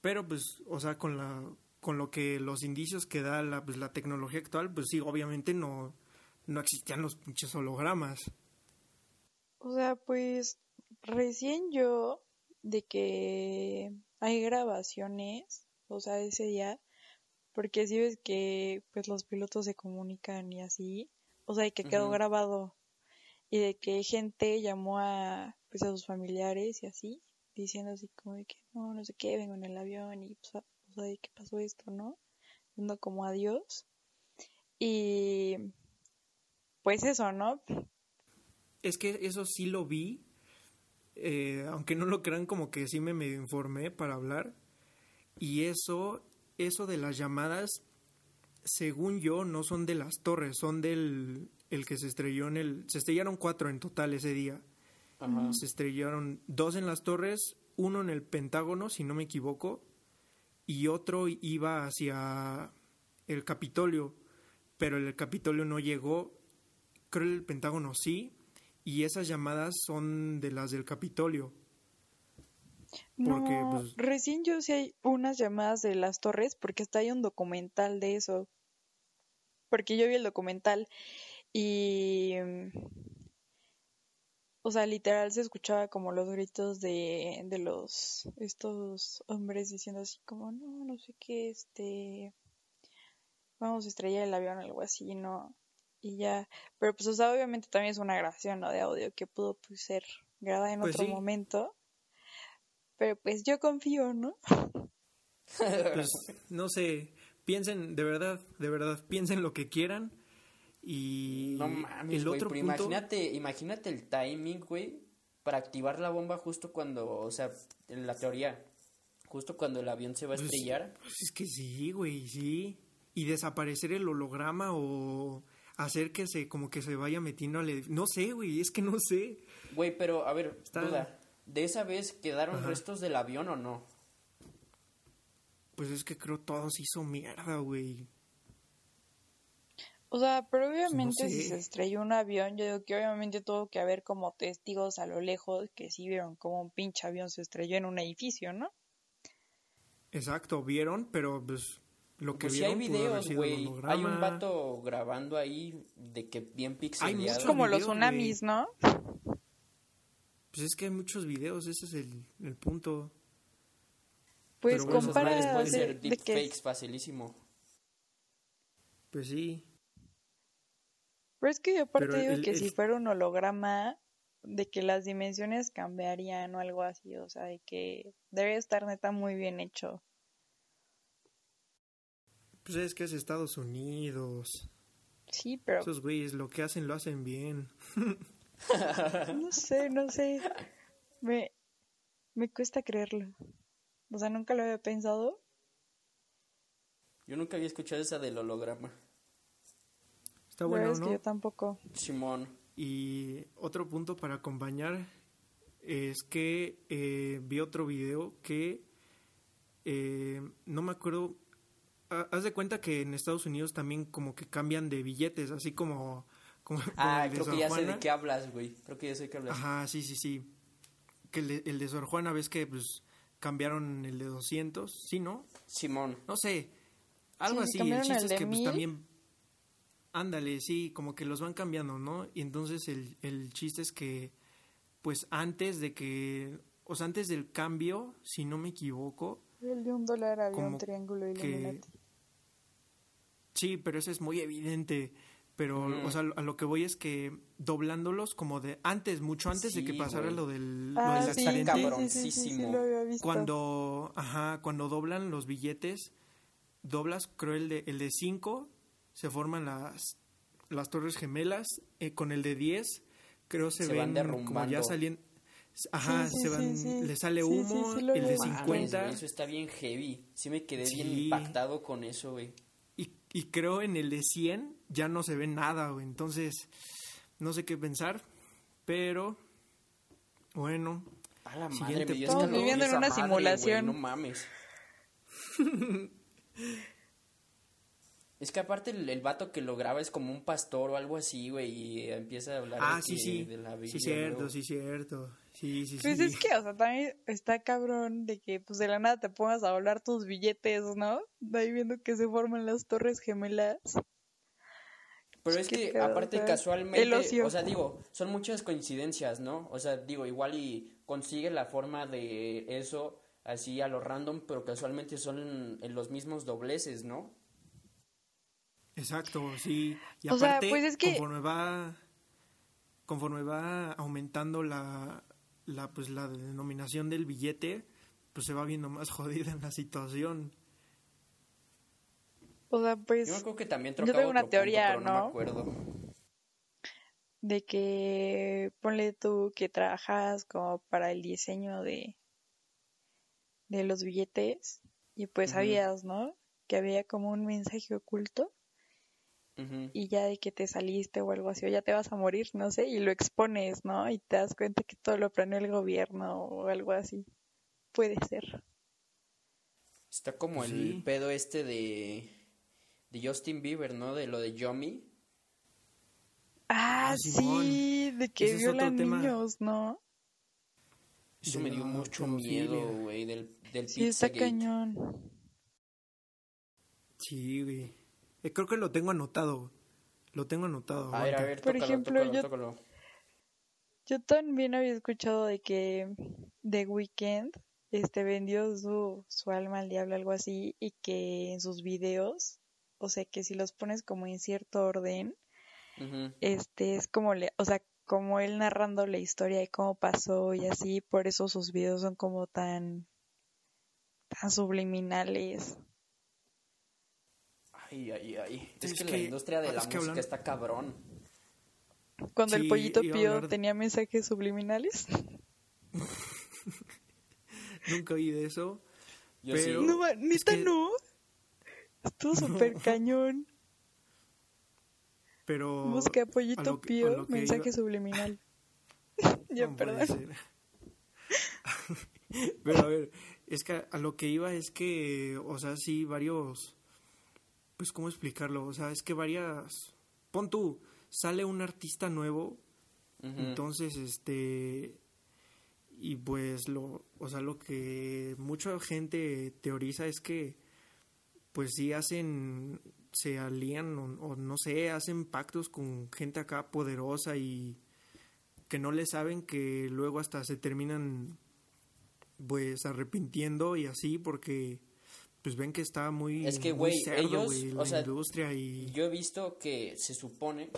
Pero pues, o sea, con la... Con lo que los indicios que da la, pues, la tecnología actual, pues sí, obviamente no... No existían los pinches hologramas. O sea, pues recién yo de que hay grabaciones, o sea, ese día, porque si ves que pues los pilotos se comunican y así, o sea, y que quedó grabado y de que gente llamó a pues a sus familiares y así, diciendo así como de que no, no sé qué, vengo en el avión y pues, qué pasó esto, ¿no? Dando como adiós. Y pues eso, ¿no? Es que eso sí lo vi, eh, aunque no lo crean como que sí me medio informé para hablar. Y eso, eso de las llamadas, según yo, no son de las torres, son del el que se estrelló en el... Se estrellaron cuatro en total ese día. Ajá. Se estrellaron dos en las torres, uno en el Pentágono, si no me equivoco, y otro iba hacia el Capitolio, pero el Capitolio no llegó, creo el Pentágono sí, y esas llamadas son de las del Capitolio. Porque, No, pues- recién yo sí hay unas llamadas de las torres porque está ahí un documental de eso. Porque yo vi el documental y... mm, O sea, literal se escuchaba como los gritos de, de los... Estos hombres diciendo así como, no, no sé qué, este... Vamos a estrellar el avión o algo así, ¿no? Y ya... Pero pues, o sea, obviamente también es una grabación, ¿no? De audio que pudo pues, ser grabada en Pues otro sí. momento. Pero pues yo confío, ¿no? Pues, no sé, piensen, de verdad, de verdad, piensen lo que quieran. Y No mames, el otro pero punto, imagínate, imagínate el timing, güey, para activar la bomba justo cuando, o sea, en la teoría, justo cuando el avión se va a Pues, estrellar. Pues es que sí, güey, sí. Y desaparecer el holograma o hacer que se, como que se vaya metiendo al edif- No sé, güey, es que no sé. Güey, pero a ver, Está- duda. de esa vez quedaron Ajá. restos del avión o no? Pues es que creo todo se hizo mierda, güey. O sea, pero obviamente si sé. se estrelló un avión, yo digo que obviamente tuvo que haber como testigos a lo lejos que sí vieron como un pinche avión se estrelló en un edificio, ¿no? Exacto, vieron, pero pues lo que Pues hay vieron pudo haber videos, güey. Hay un vato grabando ahí de que bien pixeleado. muchos Es como los tsunamis, ¿no? Pues es que hay muchos videos, ese es el, el punto. Pues Pero compara pueden de, ser de que deepfakes facilísimo. Pues sí. Pero es que yo aparte Pero digo el- que el- si fuera un holograma, de que las dimensiones cambiarían o algo así, o sea, de que debe estar neta muy bien hecho. Pues es que es Estados Unidos. Sí, pero Esos güeyes lo que hacen lo hacen bien. no sé, no sé. Me, me cuesta creerlo. O sea, nunca lo había pensado. Yo nunca había escuchado esa del holograma. Está bueno, es que yo tampoco. Simón. Y otro punto para acompañar es que eh, vi otro video que eh, no me acuerdo. ha- Haz de cuenta que en Estados Unidos también como que cambian de billetes, así como, Ah, el de creo que ya sé de qué hablas, güey. Creo que ya sé de qué hablas. Ajá, sí, sí, sí. Que el de, el de Sor Juana, ves que pues cambiaron el de 200, ¿sí, no? Simón. No sé, algo Sí, así. El chiste el es de que pues, también, ándale, sí, como que los van cambiando, ¿no? Y entonces el, el chiste es que, pues antes de que, o sea, antes del cambio, si no me equivoco, El de un dólar había un triángulo que- sí, pero eso es muy evidente. Pero, Mm. o sea, a lo que voy es que doblándolos como de antes, mucho antes de que pasara güey. lo del, lo Ah, del sí, accidente. sí, cabrón. sí, sí, sí, sí, cabroncísimo. lo había visto. Cuando, ajá, cuando doblan los billetes, doblas, creo, el de, el de 5, se forman las, las torres gemelas, eh, con el de 10, creo se, Se ven van como ya derrumbando. salen, ajá, Sí, sí, se van, sí, sí. le sale Sí, sí, humo, el de vi. Mames, 50, güey, eso está bien heavy. Sí me quedé bien impactado con eso, güey. y, y creo en el de 100 ya no se ve nada, güey, entonces, no sé qué pensar, pero, bueno, A la Siguiente madre. Estamos viviendo en una madre, simulación. güey, no mames. Es que aparte el, el vato que lo graba es como un pastor o algo así, güey, y empieza a hablar ah, de, sí, que- sí, de la Biblia. sí, cierto, sí, cierto, sí, sí, Pues sí. es que, o sea, también está cabrón de que pues de la nada te pongas a hablar tus billetes, ¿no? De ahí viendo que se forman las torres gemelas. Pero es que aparte o sea, casualmente, el ocio. o sea, digo, son muchas coincidencias, ¿no? O sea, digo, igual y consigue la forma de eso así a lo random, pero casualmente son en los mismos dobleces, ¿no? Exacto, sí. Y O sea, pues es que- conforme va conforme va aumentando la, la pues la denominación del billete, pues se va viendo más jodida la situación. O sea, pues Yo acuerdo que también yo trocaba tengo una teoría, punto, no ¿no? me acuerdo. de que ponle tú que trabajas como para el diseño de de los billetes y pues Ujú. sabías, ¿no? Que había como un mensaje oculto Y ya de que te saliste o algo así, o ya te vas a morir, no sé, y lo expones, ¿no? Y te das cuenta que todo lo planeó el gobierno o algo así. Puede ser. Está como Pues el pedo este de, de Justin Bieber, ¿no? De lo de Yomi. Ah, Ah, sí, de que violan niños, ¿no? Eso me dio mucho miedo, güey, del, del Sí, está cañón. Sí, güey. Eh, creo que lo tengo anotado. Lo tengo anotado. A ver, a ver, Por ejemplo, tócalo, yo- tócalo. Yo también había escuchado de que The Weeknd este vendió su, su alma al diablo, algo así, y que en sus videos, o sea que si los pones como en cierto orden, este es como le, o sea, como él narrando la historia de cómo pasó y así, por eso sus videos son como tan tan subliminales. Ay, ay, ay. Es, Es que, la industria de la música hablan- está cabrón. Cuando el pollito pío de- tenía mensajes subliminales. Nunca oí de eso. Yo Pero- sí. No, que-. Estuvo súper cañón. Pero Busca a pollito lo que- pío, mensaje iba- subliminal. ya, no perdón. Pero a ver, es que a lo que iba es que, o sea, sí, varios, pues, ¿cómo explicarlo? O sea, es que varias, pon tú, sale un artista nuevo, entonces, este, y pues, lo, o sea, lo que mucha gente teoriza es que, pues, sí hacen, se alían, o, o no sé, hacen pactos con gente acá poderosa y que no le saben que luego hasta se terminan pues arrepintiendo y así porque pues ven que está muy es que güey güey, o la sea industria y yo he visto que se supone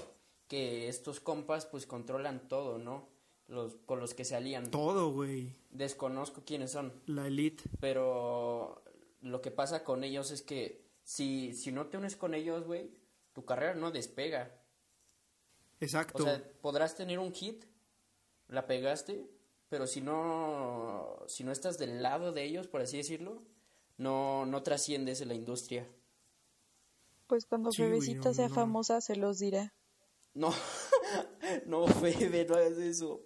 que estos compas pues controlan todo no los con los que se alían. Todo güey. Desconozco quiénes son. La elite. Pero lo que pasa con ellos es que si si no te unes con ellos güey tu carrera no despega. Exacto. O sea podrás tener un hit la pegaste pero si no si no estás del lado de ellos por así decirlo no no trasciendes en la industria Pues cuando Sí, güey, no, sea no. famosa se los dirá. no no Febe no hagas eso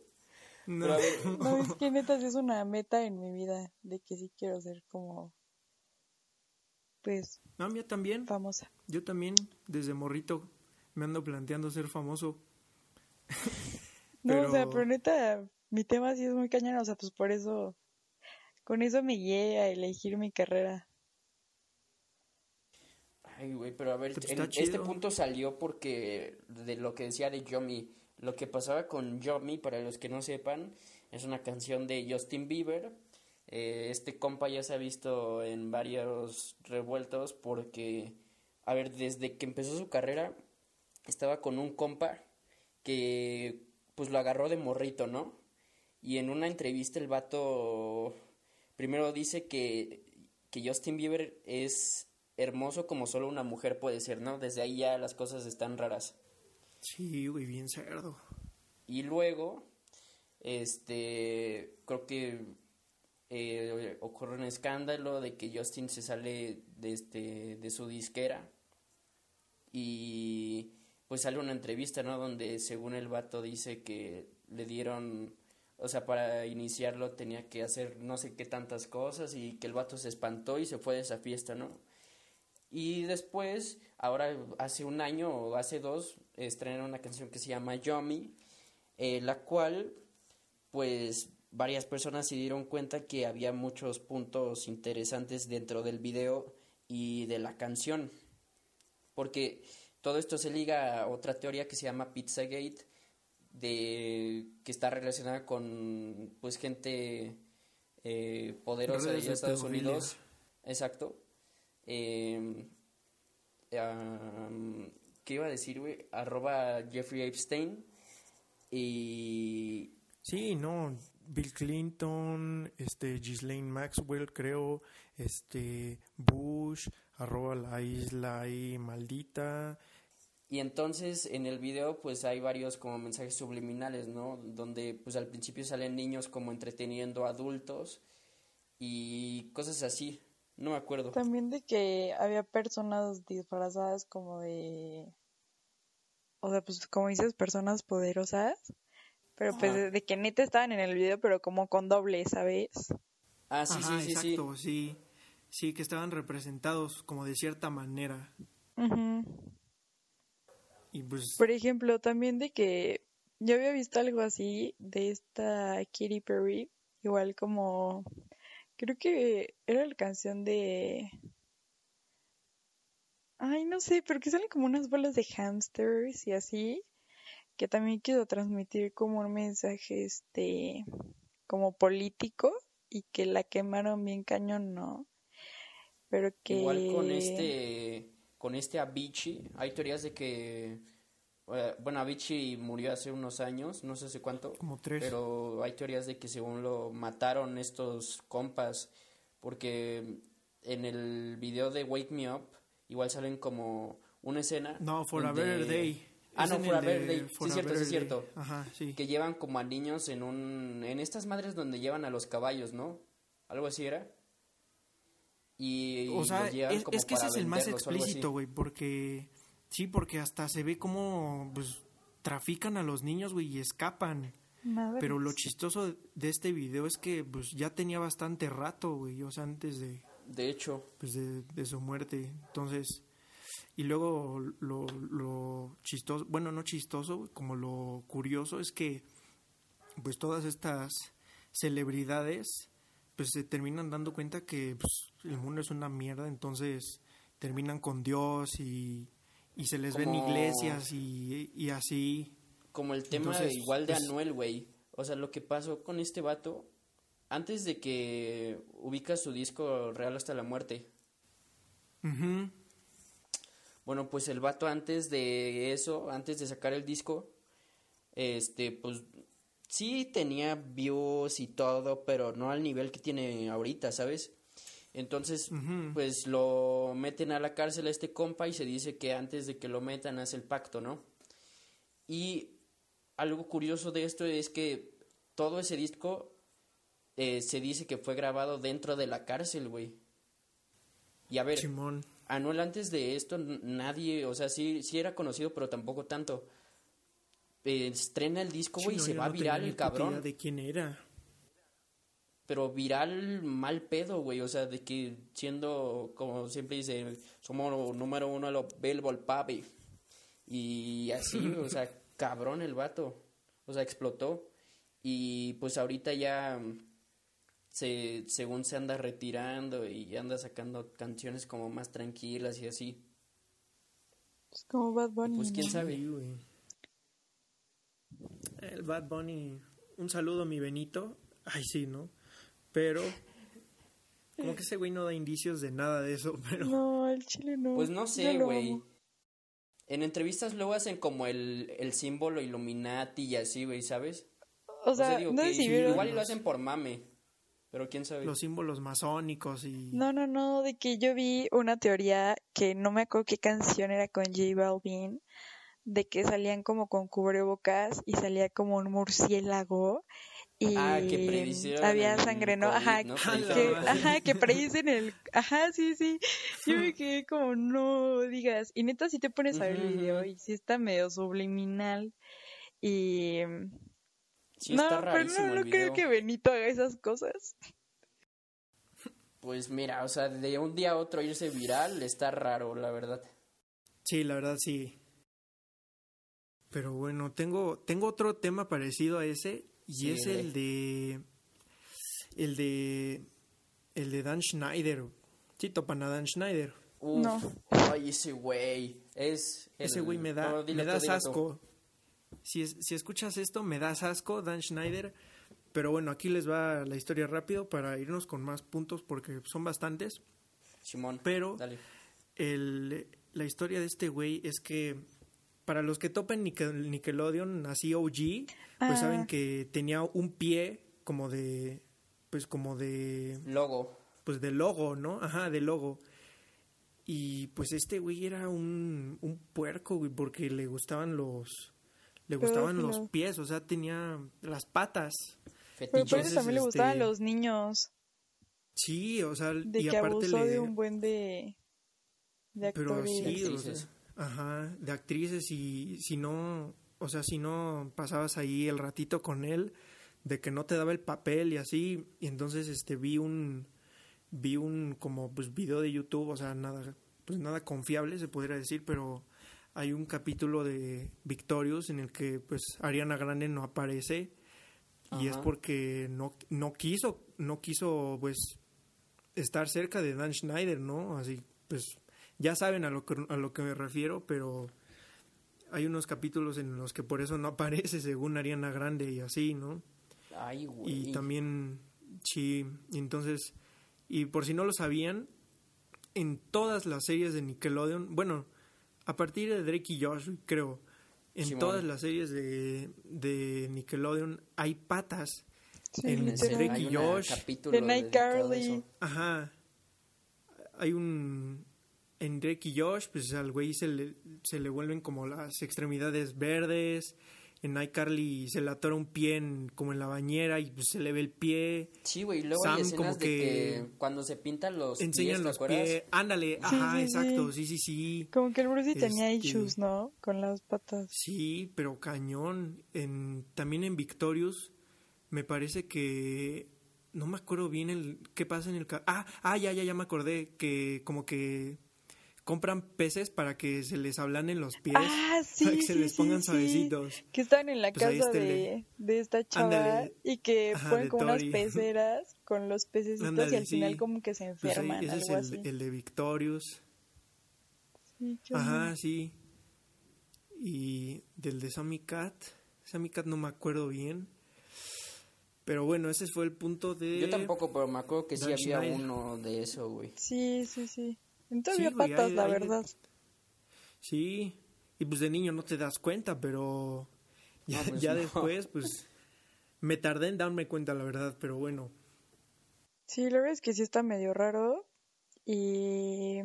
No. Pero No, es que neta sí es una meta en mi vida de que sí quiero ser como, pues, No, mía también famosa. yo también desde morrito me ando planteando ser famoso No, o sea, Pero- pero neta, mi tema sí es muy cañón, o sea, pues por eso, con eso me guié a elegir mi carrera. Ay, güey, pero a ver, el- este punto salió porque de lo que decía de Yomi. Lo que pasaba con Yomi, para los que no sepan, es una canción de Justin Bieber. Eh, este compa ya se ha visto en varios revueltos porque, a ver, desde que empezó su carrera, estaba con un compa que pues lo agarró de morrito, ¿no? Y en una entrevista el vato primero dice que, que Justin Bieber es hermoso como solo una mujer puede ser, ¿no? Desde ahí ya las cosas están raras. sí güey bien cerdo Y luego, este, creo que eh, ocurre un escándalo de que Justin se sale de, este, de su disquera y pues sale una entrevista, ¿no? Donde según el vato dice que le dieron, o sea, para iniciarlo tenía que hacer no sé qué tantas cosas y que el vato se espantó y se fue de esa fiesta, ¿no? Y después, ahora hace un año o hace dos, estrenaron una canción que se llama Yomi, eh, la cual, pues, varias personas se dieron cuenta que había muchos puntos interesantes dentro del video y de la canción. Porque todo esto se liga a otra teoría que se llama Pizzagate, de que está relacionada con pues gente eh, poderosa de Estados. Unidos. Exacto. Eh, am, ¿Qué iba a decir, güey? Arroba Jeffrey Epstein. Y sí no Bill Clinton este Ghislaine Maxwell creo este Bush arroba la isla ahí maldita Y entonces en el video pues hay varios como mensajes subliminales, ¿no? Donde pues al principio salen niños como entreteniendo a adultos y cosas así. No me acuerdo. También de que había personas disfrazadas como de, o sea, pues como dices, personas poderosas, pero pues Ajá. de, de que neta estaban en el video, pero como con doble, ¿sabes? Ah, sí, Ajá, sí, sí, sí. exacto, sí. Sí, que estaban representados como de cierta manera. Ujú. Y pues, Por ejemplo, también de que yo había visto algo así de esta Katy Perry, igual como creo que era la canción de Ay, no sé, pero que salen como unas bolas de hamsters y así, que también quiso transmitir como un mensaje este como político y que la quemaron bien cañón, ¿no? Pero que Igual con este con este Avicii, hay teorías de que eh, bueno, Avicii murió hace unos años, no sé hace cuánto, como tres. pero hay teorías de que según lo mataron estos compas porque en el video de Wake Me Up igual salen como una escena no, For a Better Day. Ah, Es no, For a Better Day. For Sí, a cierto, sí, Better cierto. Ajá, sí. que llevan como a niños en un en estas madres donde llevan a los caballos, ¿no? Algo así era. Y, O sea, es, como es que ese es el más explícito, güey, porque sí, porque hasta se ve como pues trafican a los niños, güey, y escapan. Madre. Pero lo chistoso de este video es que pues ya tenía bastante rato, güey, o sea, antes de, De hecho, pues, de, de su muerte. Entonces, y luego lo, lo chistoso, bueno, no chistoso, güey, como lo curioso es que pues todas estas celebridades pues se terminan dando cuenta que pues, el mundo es una mierda, entonces terminan con Dios y, y se les ven iglesias y, y así. como el tema Entonces, igual de pues- Anuel, güey. O sea, lo que pasó con este vato, antes de que ubica su disco Real hasta la muerte. Ujú. Bueno, pues el vato antes de eso, antes de sacar el disco, este, pues sí tenía views y todo, pero no al nivel que tiene ahorita, ¿sabes? Entonces, pues lo meten a la cárcel a este compa y se dice que antes de que lo metan hace el pacto, ¿no? Y algo curioso de esto es que todo ese disco eh, se dice que fue grabado dentro de la cárcel, güey. Y a ver. Anuel antes de esto nadie, o sea, sí, sí era conocido, pero tampoco tanto. Eh, estrena el disco, Sí, güey, y se va no viral el cabrón. de quién era. Pero viral mal pedo, güey, o sea, de que siendo, como siempre dice, somos número uno de los Billboard Papi. Y así, o sea, cabrón el vato. O sea, explotó. Y pues ahorita ya mm, se, según se anda retirando y anda sacando canciones como más tranquilas y así. Es como Bad Bunny. Pues quién sabe. Sí, güey. El Bad Bunny. Un saludo a mi Benito. Ay, sí, ¿no? Pero. Como que ese güey no da indicios de nada de eso, pero. No, el chile no. Pues no sé, güey. En entrevistas luego hacen como el, el símbolo Illuminati y así, güey, ¿sabes? O sea, digo no que sé si vieron- igual y lo hacen por mame, pero quién sabe. Los símbolos masónicos y. No, no, no, de que yo vi una teoría que no me acuerdo qué canción era con J Balvin, de que salían como con cubrebocas y salía como un murciélago y Ah, que había sangre, ¿no? COVID, Ajá, que, ajá, que predicen el, ajá, sí, sí, yo me quedé como, no digas, y neta si te pones a ver el video y sí está medio subliminal y... Sí, no, pero no, no creo que Benito haga esas cosas. Pues mira, o sea, de un día a otro irse viral está raro, la verdad. Sí, la verdad sí. Pero bueno, tengo, tengo otro tema parecido a ese. Y Sí, es el de. El de. El de Dan Schneider. Sí, topan a Dan Schneider. Uf, No. Ay, ese güey. Es. Ese güey me da, no, dilo me das asco. Si, es- si escuchas esto, me das asco, Dan Schneider. Pero bueno, aquí les va la historia rápido para irnos con más puntos porque son bastantes. Simón. Pero- Dale. El, la historia de este güey es que para los que topan Nickel- Nickelodeon, así OG, pues Ah. saben que tenía un pie como de, pues como de, Logo. pues de logo, ¿no? Ajá, de logo. Y pues este güey era un, un puerco, güey, porque le gustaban los, le gustaban los pies, o sea, tenía las patas. Pero por Fetiches. eso también le este, gustaban los niños, Sí, o sea, de y que aparte abusó le, de un buen de, de Pero actores. sí, o sea, ajá, de actrices y si no, o sea, si no pasabas ahí el ratito con él, de que no te daba el papel y así, y entonces este vi un vi un como pues video de YouTube, o sea, nada pues nada confiable se podría decir, pero hay un capítulo de Victorious en el que pues Ariana Grande no aparece y es porque no no quiso no quiso pues estar cerca de Dan Schneider, ¿no? Así, pues ya saben a lo que, a lo que me refiero, pero hay unos capítulos en los que por eso no aparece según Ariana Grande y así, ¿no? Ay, güey. Y también, sí, y entonces, y por si no lo sabían, en todas las series de Nickelodeon, bueno, a partir de Drake y Josh, creo, en Simón. todas las series de, de Nickelodeon hay patas. Sí, en. Drake y Josh. capítulo De Night dedicado a Carly. eso. Ajá. Hay un. En Drake y Josh, pues al güey se le, se le vuelven como las extremidades verdes. en iCarly se le atora un pie en, como en la bañera y pues se le ve el pie. Sí, güey, y luego Sam hay escenas como de que que cuando se pintan los Enseñan pies, ¿te los acuerdas? pies. Ándale, Sí, ajá, sí, exacto, sí. sí, sí, sí. Como que el Brucey tenía Este- issues, ¿no? Con las patas. Sí, pero cañón. En, también en Victorious me parece que no me acuerdo bien el qué pasa en el ah ah ya ya ya me acordé que como que compran peces para que se les ablanen los pies Ah, sí, para que se sí, les pongan sí. suavecitos. Que estaban en la Pues casa el de, de- de esta chava y que Ajá, ponen como unas peceras con los pececitos y al final como que se Pues ahí- enferman, ese es algo así. el, el de Victorious. Ajá, sí. Y del de Sammy Cat, Sammy Cat no me acuerdo bien. Pero bueno, ese fue el punto de Yo tampoco, pero me acuerdo que sí había uno de eso, güey. Sí, sí, sí. En Sí, patas, hay- la hay de- verdad. Sí, y pues de niño no te das cuenta, pero ya, No, pues ya no. después, pues me tardé en darme cuenta, la verdad, pero bueno. Sí, la verdad es que sí está medio raro. Y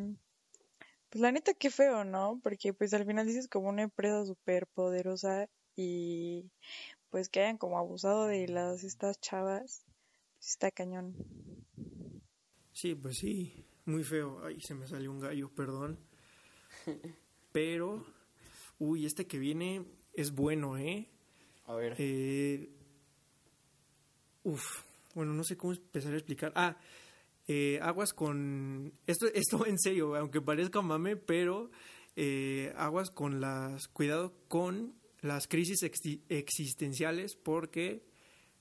pues la neta qué feo, ¿no? Porque pues al final dices como una empresa súper poderosa y pues que hayan como abusado de las estas chavas, pues está cañón. Sí, pues sí, muy feo. Ay, se me salió un gallo, perdón. Pero, uy, este que viene es bueno, ¿eh? A ver. Eh, uf, bueno, no sé cómo empezar a explicar. Ah, eh, aguas con... Esto, esto en serio, aunque parezca mame, pero eh, aguas con las... Cuidado con las crisis exi- existenciales porque...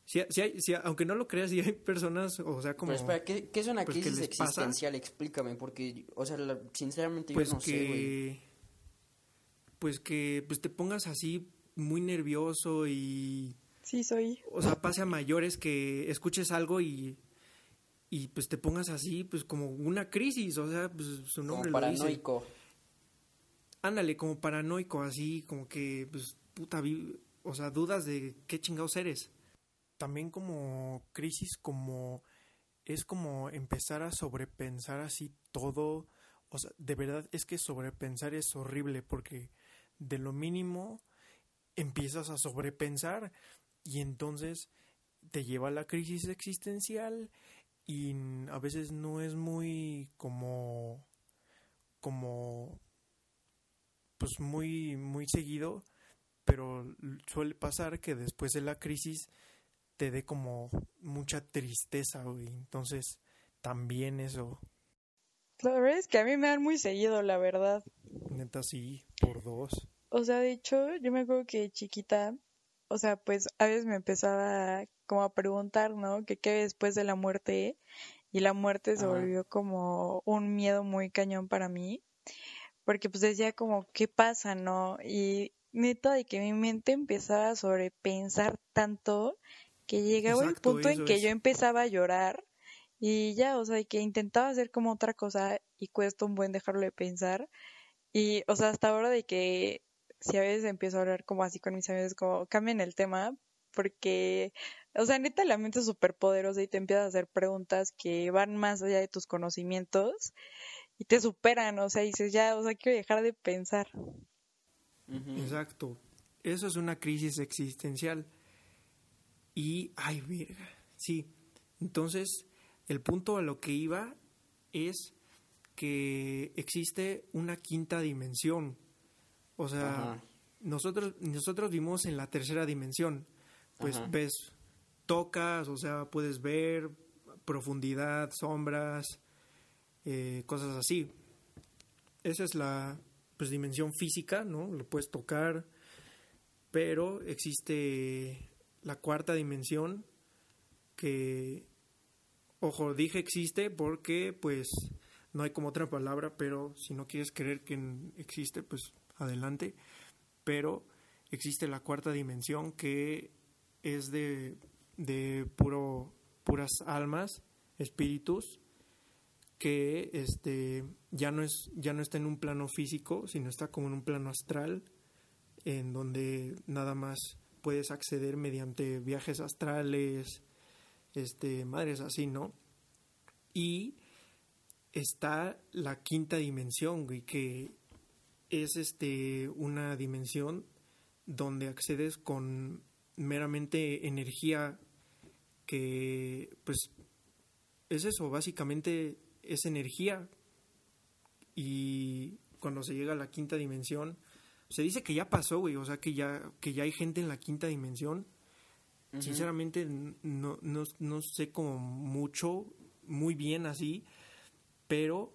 Si, si hay, si- aunque no lo creas, si hay personas, o sea, como... Pero espera, ¿qué, qué es una pues, ¿qué crisis pasa? existencial? Explícame, porque, o sea, la- sinceramente pues yo no sé, güey. que... Pues que pues te pongas así muy nervioso y... Sí, soy. o sea, pase a mayores que escuches algo y, y pues te pongas así, pues como una crisis, o sea, pues su Como nombre lo dice. paranoico. Ándale, como paranoico, así, como que, pues, puta, vi- o sea, dudas de qué chingados eres. También como crisis, como, es como empezar a sobrepensar así todo, o sea, de verdad es que sobrepensar es horrible porque de lo mínimo empiezas a sobrepensar y entonces te lleva a la crisis existencial y a veces no es muy como como pues muy muy seguido pero suele pasar que después de la crisis te dé como mucha tristeza güey entonces también eso La verdad es que a mí me dan muy seguido, la verdad. neta sí por dos O sea, de hecho, yo me acuerdo que chiquita, o sea, pues a veces me empezaba como a preguntar, ¿no? Que qué después de la muerte y la muerte se volvió como un miedo muy cañón para mí, porque pues decía como, ¿qué pasa, no? Y neta de que mi mente empezaba a sobrepensar tanto que llegaba el Exacto, punto en que es. yo empezaba a llorar y ya, o sea, que intentaba hacer como otra cosa y cuesta un buen dejarlo de pensar. Y, o sea, hasta ahora de que si a veces empiezo a hablar como así con mis amigos, como cambien el tema, porque, o sea, neta, la mente es súper poderosa y te empiezas a hacer preguntas que van más allá de tus conocimientos y te superan, o sea, dices, ya, o sea, quiero dejar de pensar. Exacto. Eso es una crisis existencial. Y, ay, verga. Sí. Entonces, el punto a lo que iba es que existe una quinta dimensión. O sea, Ajá. nosotros, nosotros vimos en la tercera dimensión. Pues Ajá. ves, tocas, o sea, puedes ver profundidad, sombras, eh, cosas así. Esa es la pues, dimensión física, ¿no? Lo puedes tocar, pero existe la cuarta dimensión que, ojo, dije existe porque pues no hay como otra palabra, pero si no quieres creer que existe, pues adelante. Pero existe la cuarta dimensión que es de, de puro, puras almas, espíritus, que este ya no es ya no está en un plano físico sino está como en un plano astral en donde nada más puedes acceder mediante viajes astrales este madres así no y está la quinta dimensión güey que es este una dimensión donde accedes con meramente energía que pues es eso, básicamente es energía. Y cuando se llega a la quinta dimensión se dice que ya pasó, güey, o sea que ya que ya hay gente en la quinta dimensión. Sinceramente no, no, no sé como mucho, muy bien así, pero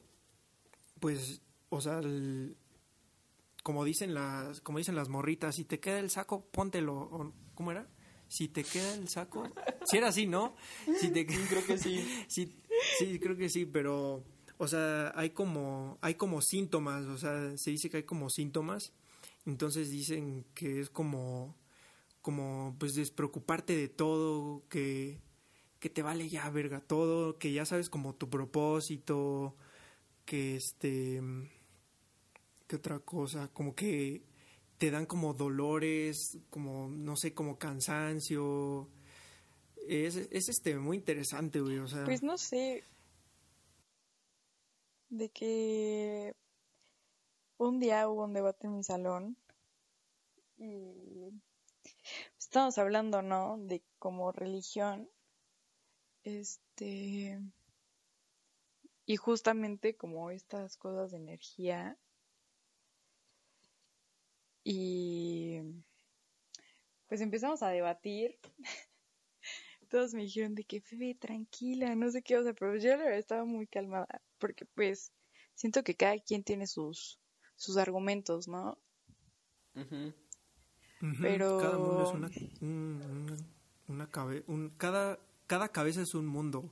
pues o sea, como dicen las como dicen las morritas, si te queda el saco, póntelo, ¿cómo era? Si te queda el saco, si era así, ¿no? Si te creo que sí. sí. Sí, creo que sí, pero o sea, hay como hay como síntomas, o sea, se dice que hay como síntomas. Entonces dicen que es como como pues despreocuparte de todo, que que te vale ya verga todo, que ya sabes como tu propósito, que este ¿Qué otra cosa? Como que te dan como dolores, como, no sé, como cansancio. Es, es este muy interesante, güey, o sea. Pues no sé. De que un día hubo un debate en mi salón y estamos hablando, ¿no? De como religión. Este. Y justamente como estas cosas de energía y pues empezamos a debatir. Todos me dijeron de que Febe, tranquila, no sé qué, o sea, pero yo la verdad estaba muy calmada, porque pues siento que cada quien tiene sus, sus argumentos, ¿no? Pero... Cada mundo es una, una, un, cada, cada cabeza es un mundo.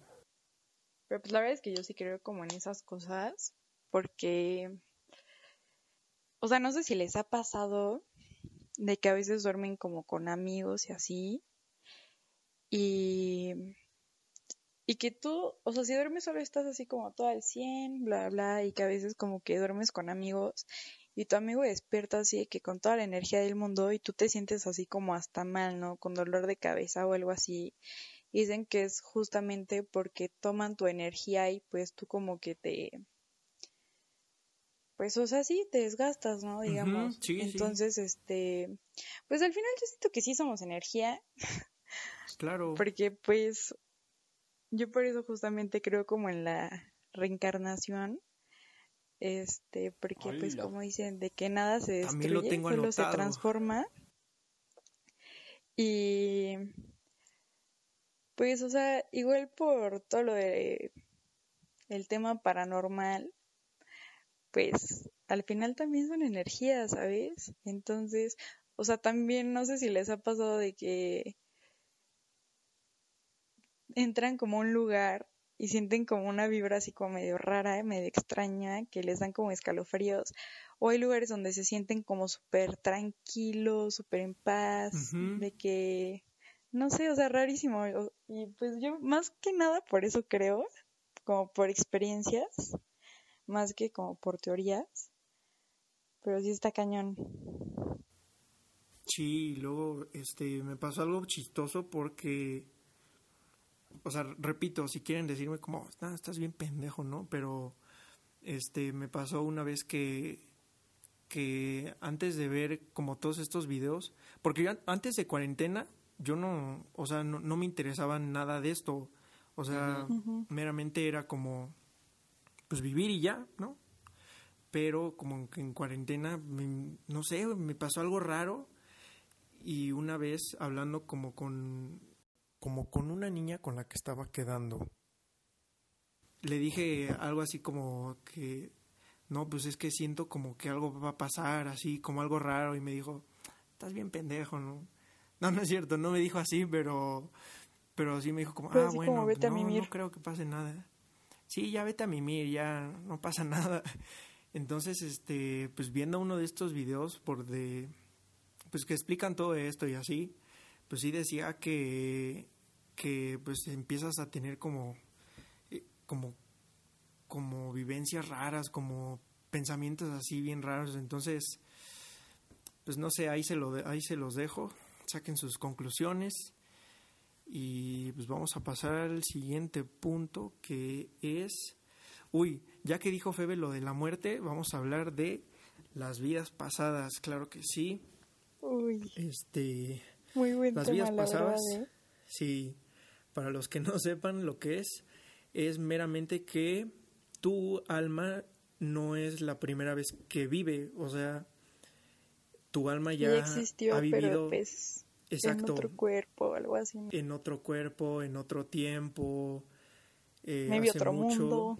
Pero pues la verdad es que yo sí creo como en esas cosas, porque o sea, no sé si les ha pasado de que a veces duermen como con amigos y así. Y, y que tú, o sea, si duermes solo estás así como todo al 100, bla, bla, y que a veces como que duermes con amigos y tu amigo despierta así que con toda la energía del mundo y tú te sientes así como hasta mal, ¿no? Con dolor de cabeza o algo así. dicen que es justamente porque toman tu energía y pues tú como que te pues, o sea, sí te desgastas, ¿no? Digamos. Entonces, este, pues al final yo siento que sí somos energía. Claro. Porque, pues, yo por eso justamente creo como en la reencarnación. Este, porque, pues, como dicen, de que nada se destruye, solo se transforma. Y, pues, o sea, igual por todo lo de el tema paranormal, pues al final también son energías, ¿sabes? Entonces, o sea, también no sé si les ha pasado de que entran como a un lugar y sienten como una vibra así como medio rara, medio extraña, que les dan como escalofríos. O hay lugares donde se sienten como súper tranquilos, súper en paz, de que, no sé, o sea, rarísimo. Y pues yo más que nada por eso creo, como por experiencias, más que como por teorías, pero sí está cañón. Sí, luego este me pasó algo chistoso porque o sea, repito, si quieren decirme como, estás bien pendejo, ¿no? Pero este me pasó una vez que que antes de ver como todos estos videos, porque yo antes de cuarentena yo no, o sea, no, me interesaba nada de esto. O sea, meramente era como pues vivir y ya, ¿no? Pero como que en cuarentena, no sé, me pasó algo raro y una vez hablando como con como con una niña con la que estaba quedando. Le dije algo así como que no, pues es que siento como que algo va a pasar, así como algo raro y me dijo, "Estás bien pendejo, ¿no?" No, no es cierto, no me dijo así, pero pero sí me dijo como, "Ah, bueno, pues no, no creo que pase nada." sí, ya vete a mimir, ya no pasa nada. Entonces, este, pues viendo uno de estos videos por de, pues que explican todo esto y así, pues sí decía que, que pues empiezas a tener como, eh, como, como vivencias raras, como pensamientos así bien raros. Entonces, pues no sé, ahí se, lo ahí se los dejo, saquen sus conclusiones y pues vamos a pasar al siguiente punto que es, uy, ya que dijo Febe lo de la muerte, vamos a hablar de las vidas pasadas, claro que sí. Uy, Este, muy buen las tema, vidas la verdad, pasadas, ¿eh? sí, para los que no sepan lo que es, es meramente que tu alma no es la primera vez que vive, o sea, tu alma ya, Ya existió, ha vivido pero pues exacto en otro cuerpo algo así. en otro cuerpo, en otro tiempo, eh, Maybe hace otro mucho, mundo,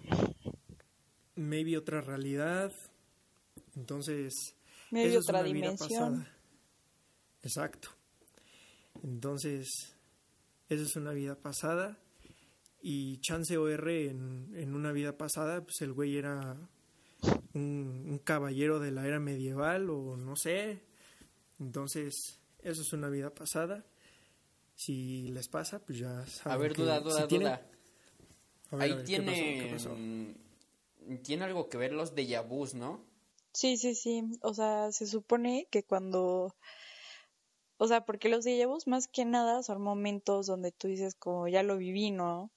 maybe otra realidad, entonces maybe Eso es otra una vida dimensión. pasada. Exacto. Entonces, esa es una vida pasada. Y Chance OR en, en una vida pasada, pues el güey era un, un caballero de la era medieval o no sé. Entonces, eso es una vida pasada. Si les pasa, pues ya saben. A ver, que- duda, si duda, tienen- duda. A ver, a Ahí ver, ¿qué pasó? tiene. ¿Qué pasó? Tiene algo que ver los déjà vus, ¿no? Sí, sí, sí. O sea, se supone que cuando, o sea, porque los vus más que nada son momentos donde tú dices como ya lo viví, ¿no?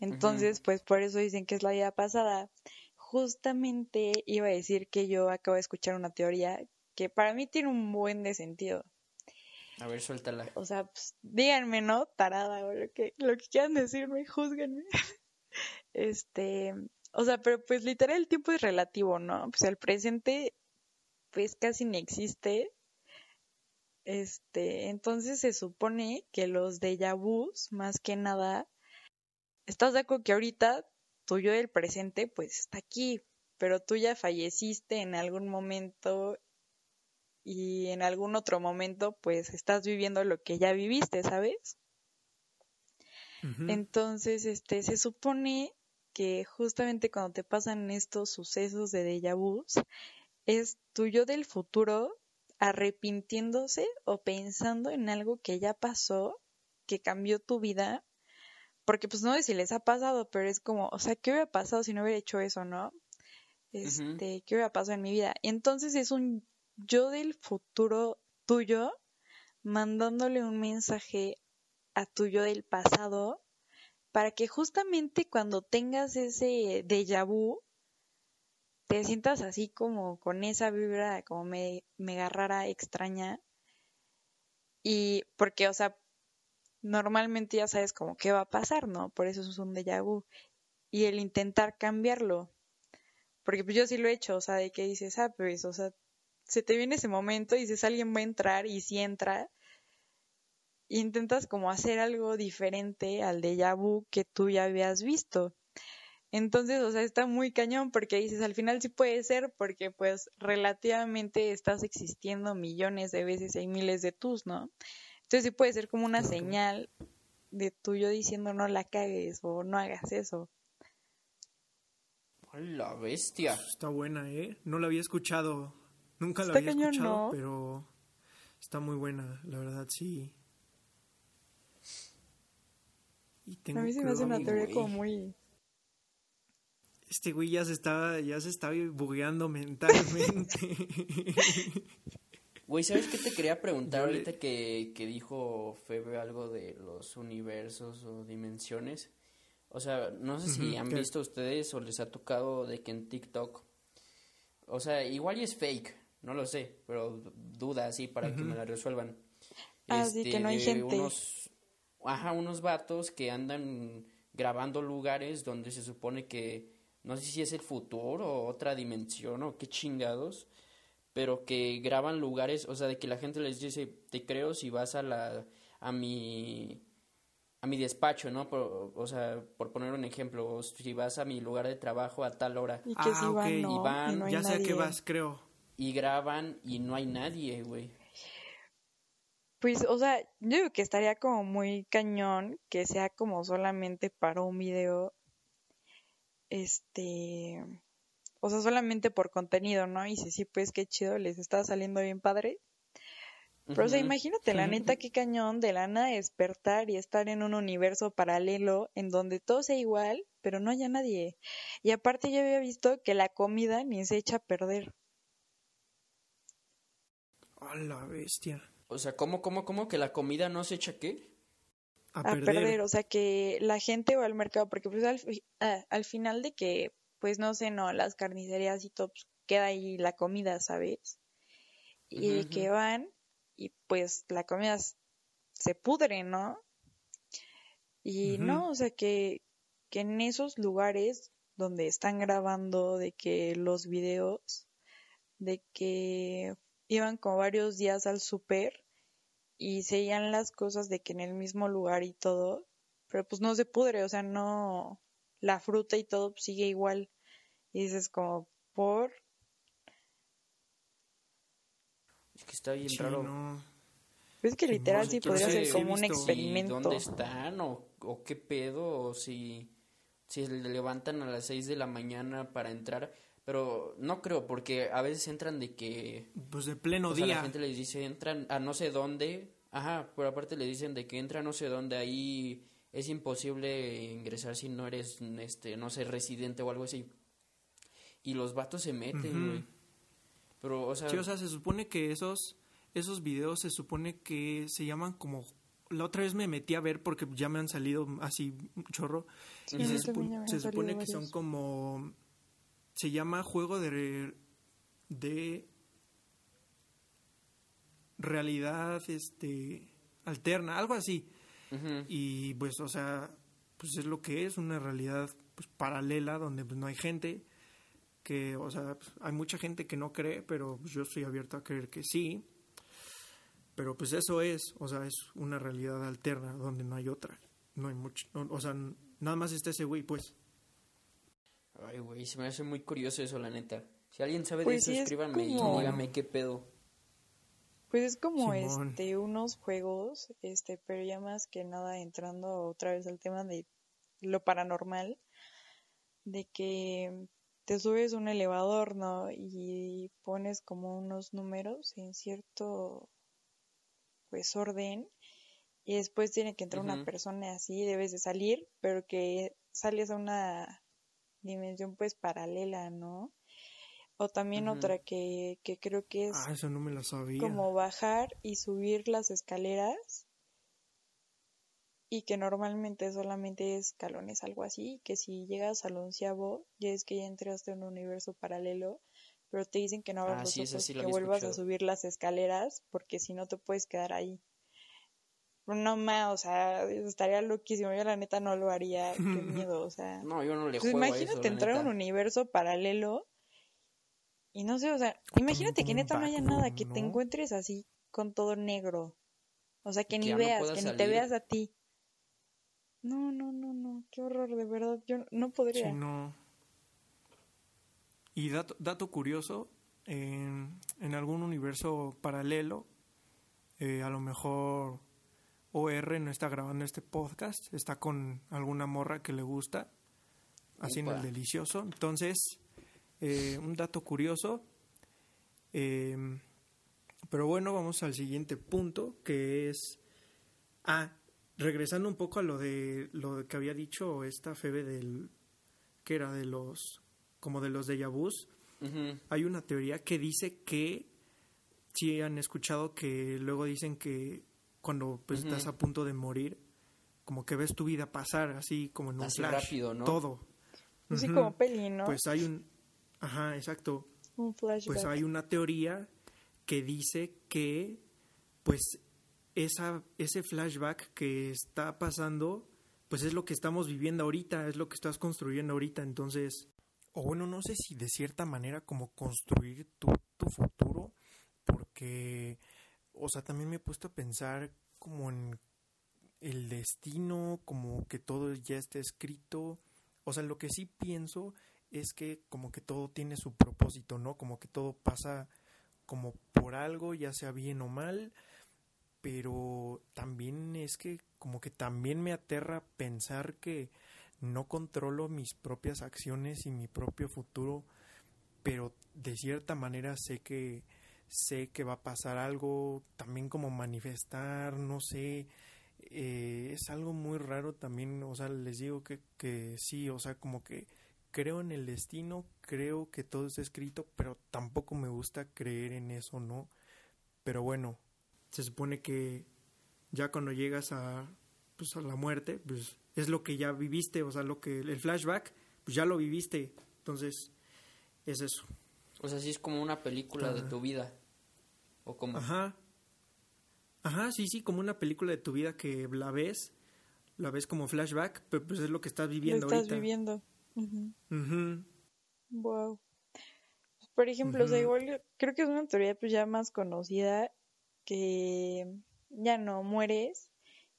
Entonces, pues por eso dicen que es la vida pasada. Justamente iba a decir que yo acabo de escuchar una teoría que para mí tiene un buen de sentido. A ver, suéltala. O sea, pues, díganme, ¿no? Tarada o lo que, lo que quieran decirme, júzguenme. Este, o sea, pero pues literal el tiempo es relativo, ¿no? Pues el presente, pues casi ni existe. Este, entonces se supone que los déjà vus, más que nada, ¿estás de acuerdo que ahorita tu yo del presente, pues está aquí, pero tú ya falleciste en algún momento y en algún otro momento, pues estás viviendo lo que ya viviste, ¿sabes? Entonces, este, se supone que justamente cuando te pasan estos sucesos de déjà vus, es tu yo del futuro arrepintiéndose o pensando en algo que ya pasó, que cambió tu vida, porque pues no sé si les ha pasado, pero es como, o sea, ¿qué hubiera pasado si no hubiera hecho eso, no? Este, ¿qué hubiera pasado en mi vida? Entonces es un yo del futuro tuyo mandándole un mensaje a tu yo del pasado para que justamente cuando tengas ese déjà vu te sientas así como con esa vibra como me, mega rara, extraña y porque, o sea, normalmente ya sabes como qué va a pasar, ¿no? Por eso es un déjà vu y el intentar cambiarlo porque pues yo sí lo he hecho, o sea, de que dices, ah, pues, o sea, se te viene ese momento y dices, alguien va a entrar y si entra, y intentas como hacer algo diferente al déjà vu que tú ya habías visto. Entonces, o sea, está muy cañón porque dices, al final sí puede ser porque pues relativamente estás existiendo millones de veces y hay miles de tus, ¿no? Entonces sí puede ser como una señal de tuyo diciendo no la cagues o no hagas eso. ¡A la bestia! Está buena, ¿eh? No la había escuchado. Nunca la Está había cañón, escuchado, ¿no? pero está muy buena, la verdad, sí. Y tengo A mí se me hace una teoría como muy... Este güey ya se está, ya se está bugueando mentalmente. Güey, ¿sabes qué te quería preguntar ahorita que, que dijo Febe algo de los universos o dimensiones? O sea, no sé si han ¿qué? visto ustedes o les ha tocado de que en TikTok, o sea, igual y es fake, no lo sé, pero duda así para que me la resuelvan. Ah, sí, que no hay de gente. Unos, ajá, unos vatos que andan grabando lugares donde se supone que, no sé si es el futuro o otra dimensión o qué chingados, pero que graban lugares, o sea, de que la gente les dice, te creo si vas a la, a mi, a mi despacho, ¿no? Por- o sea, por poner un ejemplo, si vas a mi lugar de trabajo a tal hora Y que si Ah, van, ok, y no, van, y no hay ya sé a qué nadie. vas, creo. y graban y no hay nadie, güey. Pues, o sea, yo digo que estaría como muy cañón que sea como solamente para un video, este, o sea, solamente por contenido, ¿no? Y si sí, pues qué chido, les está saliendo bien padre. Pero, o sea, imagínate, la neta, qué cañón de la nada despertar y estar en un universo paralelo en donde todo sea igual, pero no haya nadie. Y aparte yo había visto que la comida ni se echa a perder. A la bestia. O sea, ¿cómo, cómo, cómo que la comida no se echa qué? A, a perder. perder. o sea que la gente va al mercado, porque pues al, ah, al final de que, pues no sé, no, las carnicerías y todo, pues, queda ahí la comida, ¿sabes? Y Ujú, que van, y pues la comida se pudre, ¿no? Y no, o sea que, que en esos lugares donde están grabando de que los videos, de que iban como varios días al súper y seguían las cosas de que en el mismo lugar y todo, pero pues no se pudre, o sea, no, la fruta y todo sigue igual. Y dices como, por... Es que está bien raro. No. Es que literal sí podría ser como un experimento. ¿Dónde están o, o qué pedo? O si, si le levantan a las 6 de la mañana para entrar. Pero no creo, porque a veces entran de que... Pues de pleno o día. Sea, la gente les dice, entran a no sé dónde. Ajá, pero aparte le dicen de que entra a no sé dónde. Ahí es imposible ingresar si no eres, este, no sé, residente o algo así. Y los vatos se meten, güey. Pero, o sea... Sí, o sea, se supone que esos esos videos se supone que se llaman como la otra vez me metí a ver porque ya me han salido así un chorro y se, se supone que son como se llama juego de de realidad este alterna algo así y pues o sea pues es lo que es una realidad pues paralela donde pues no hay gente que o sea pues, hay mucha gente que no cree pero yo estoy abierto a creer que sí pero pues eso es, o sea, es una realidad alterna donde no hay otra. No hay mucho, o sea, nada más está ese güey, pues. Ay, güey, se me hace muy curioso eso, la neta. Si alguien sabe de pues eso, escríbanme y dígame qué pedo. Pues es como este unos juegos, este, pero ya más que nada entrando otra vez al tema de lo paranormal, de que te subes un elevador, ¿no? Y pones como unos números en cierto pues orden y después tiene que entrar una persona así, debes de salir, pero que sales a una dimensión pues paralela, ¿no? O también otra que, que creo que es ah, eso no me lo sabía. como bajar y subir las escaleras y que normalmente solamente es escalones, algo así, que si llegas al onceavo ya es que ya entraste en un universo paralelo pero te dicen que no abras ah, los ojos, que vuelvas a subir las escaleras, porque si no te puedes quedar ahí. No más, o sea, estaría loquísimo. Yo la neta no lo haría. Qué miedo, o sea. No, yo no le pues Imagínate entrar a un universo paralelo y no sé, o sea, imagínate que neta no haya nada, que te encuentres así con todo negro. O sea, que, ni veas, que ni te veas a ti. No, no, no, no, qué horror, de verdad, yo no podría. Sí, no. Y dato, dato curioso, en, en, algún universo paralelo, eh, a lo mejor OR no está grabando este podcast, está con alguna morra que le gusta, haciendo el delicioso. Entonces, eh, un dato curioso. Eh, pero bueno, vamos al siguiente punto, que es... Ah, regresando un poco a lo de lo que había dicho esta Febe del... que era de los como de los de vus, hay una teoría que dice que si han escuchado que luego dicen que cuando pues estás a punto de morir, como que ves tu vida pasar así como en un flash, rápido, ¿no? Todo. Así como peli, ¿no? Pues hay un ajá, exacto. Un flashback. Pues hay una teoría que dice que pues esa ese flashback que está pasando pues es lo que estamos viviendo ahorita, es lo que estás construyendo ahorita, entonces o bueno, no sé si de cierta manera como construir tu, tu futuro, porque, o sea, también me he puesto a pensar como en el destino, como que todo ya está escrito, o sea, lo que sí pienso es que como que todo tiene su propósito, ¿no? Como que todo pasa como por algo, ya sea bien o mal, pero también es que como que también me aterra pensar que no controlo mis propias acciones y mi propio futuro, pero de cierta manera sé que sé que va a pasar algo, también como manifestar, no sé, eh, es algo muy raro también, o sea, les digo que, que sí, o sea, como que creo en el destino, creo que todo está escrito, pero tampoco me gusta creer en eso, ¿no? Pero bueno, se supone que ya cuando llegas a, pues, a la muerte, pues es lo que ya viviste, o sea, lo que el flashback, pues ya lo viviste, entonces es eso. O sea, sí es como una película de tu vida. O como Ajá. Ajá, sí, sí, como una película de tu vida que la ves, la ves como flashback, pero pues es lo que estás viviendo lo estás ahorita. viviendo. Ujú. Wow. Por ejemplo, o sea, Ujú. igual creo que es una teoría pues ya más conocida que ya no mueres,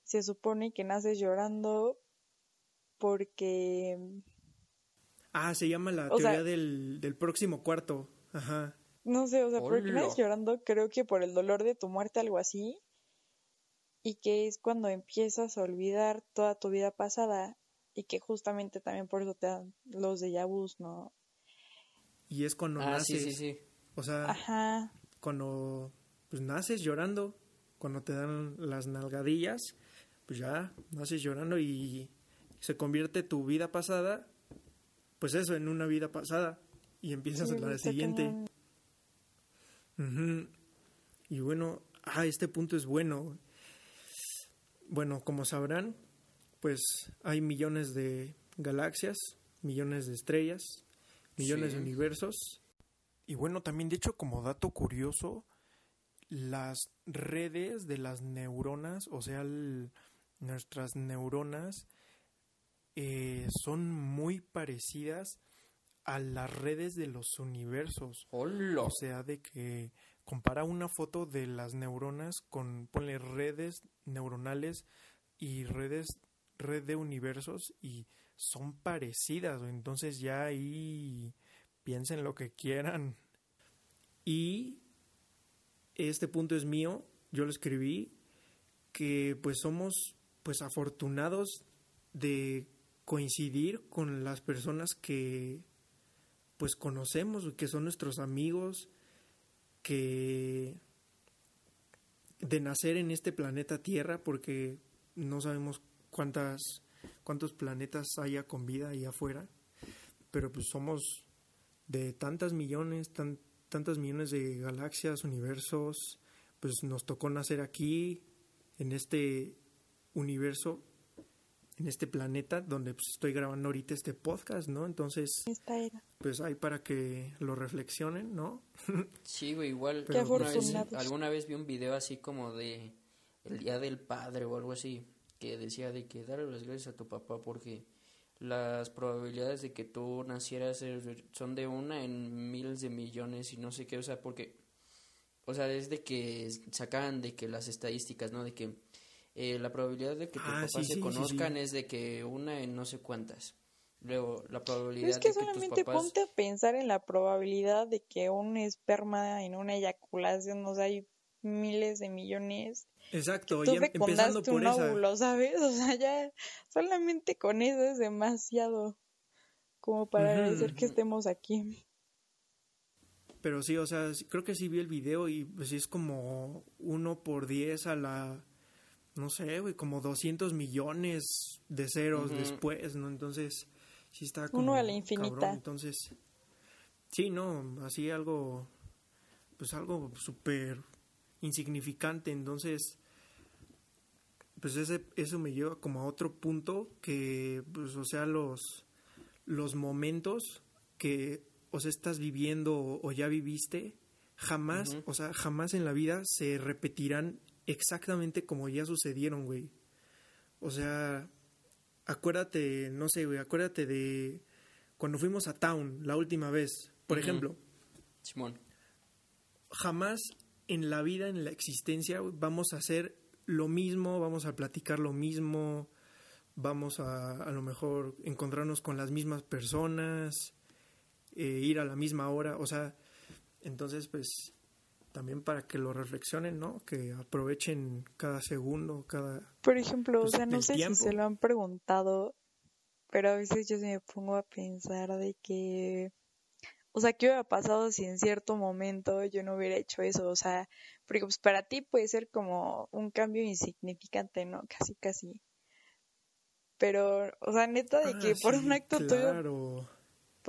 se supone que naces llorando porque Ah, se llama la O sea- teoría del, del próximo cuarto. Ajá. No sé, o sea, porque Hola. naces llorando, creo que por el dolor de tu muerte, algo así, y que es cuando empiezas a olvidar toda tu vida pasada y que justamente también por eso te dan los déjà vus, ¿no? Y es cuando Ah, sí, naces. sí, sí. O sea, Ajá. cuando pues naces llorando, cuando te dan las nalgadillas, pues ya naces llorando y se convierte tu vida pasada, pues eso, en una vida pasada. Y empiezas Sí, a la siguiente. cañón. Y bueno, ah, este punto es bueno. Bueno, como sabrán, pues hay millones de galaxias, millones de estrellas, millones Sí. de universos. Y bueno, también de hecho como dato curioso, las redes de las neuronas, o sea, el- nuestras neuronas, eh, son muy parecidas a las redes de los universos. O sea, de que compara una foto de las neuronas con, ponle redes neuronales y redes, red de universos y son parecidas. Entonces ya ahí piensen lo que quieran. Y este punto es mío, yo lo escribí, que pues somos pues afortunados de coincidir con las personas que pues conocemos, que son nuestros amigos, que de nacer en este planeta Tierra, porque no sabemos cuántas cuántos planetas haya con vida ahí afuera, pero pues somos de tantas millones, tan, tantas millones de galaxias, universos, pues nos tocó nacer aquí, en este universo, en este planeta donde pues, estoy grabando ahorita este podcast, ¿no? Entonces, Esta era. pues hay para que lo reflexionen, ¿no? Sí, güey, igual Qué alguna vez, alguna vez vi un video así como de el Día del Padre o algo así, que decía de que darle las gracias a tu papá porque las probabilidades de que tú nacieras eh, son de una en miles de millones y no sé qué, o sea, porque, o sea, es de que sacan de que las estadísticas, ¿no? De que eh, la probabilidad de que tus Ah, papás sí, se sí, conozcan sí. es de que una en no sé cuántas. Luego, la Pero probabilidad es que de que tus solamente papás... ponte a pensar en la probabilidad de que un esperma en una eyaculación, o sea, hay miles de millones. Exacto, Tú y em- empezando por un esa. óvulo, ¿sabes? O sea, ya solamente con eso es demasiado como para agradecer que estemos aquí. Pero sí, o sea, creo que sí vi el video y pues sí es como uno por 10 a la, no sé, güey, como 200 millones de ceros después, ¿no? Entonces, sí está como Uno a la infinita. cabrón. Entonces, sí, no, así algo, pues algo súper insignificante. Entonces, pues ese, eso me lleva como a otro punto que, pues, o sea, los, los momentos que, o sea, estás viviendo o, o ya viviste, jamás, o sea, jamás en la vida se repetirán exactamente como ya sucedieron, güey. O sea, acuérdate, no sé, güey, acuérdate de cuando fuimos a Town la última vez, por ejemplo Simón. jamás en la vida, en la existencia, güey, vamos a hacer lo mismo, vamos a platicar lo mismo, vamos a a lo mejor encontrarnos con las mismas personas, eh, ir a la misma hora, o sea, entonces pues también para que lo reflexionen, ¿no? Que aprovechen cada segundo, cada... Por ejemplo, Pues, o sea, no sé tiempo. si se lo han preguntado, pero a veces yo sí me pongo a pensar de que, o sea, ¿qué hubiera pasado si en cierto momento yo no hubiera hecho eso? O sea, porque pues para ti puede ser como un cambio insignificante, ¿no? Casi, casi. Pero, o sea, neta de Ah, que por un acto tuyo claro.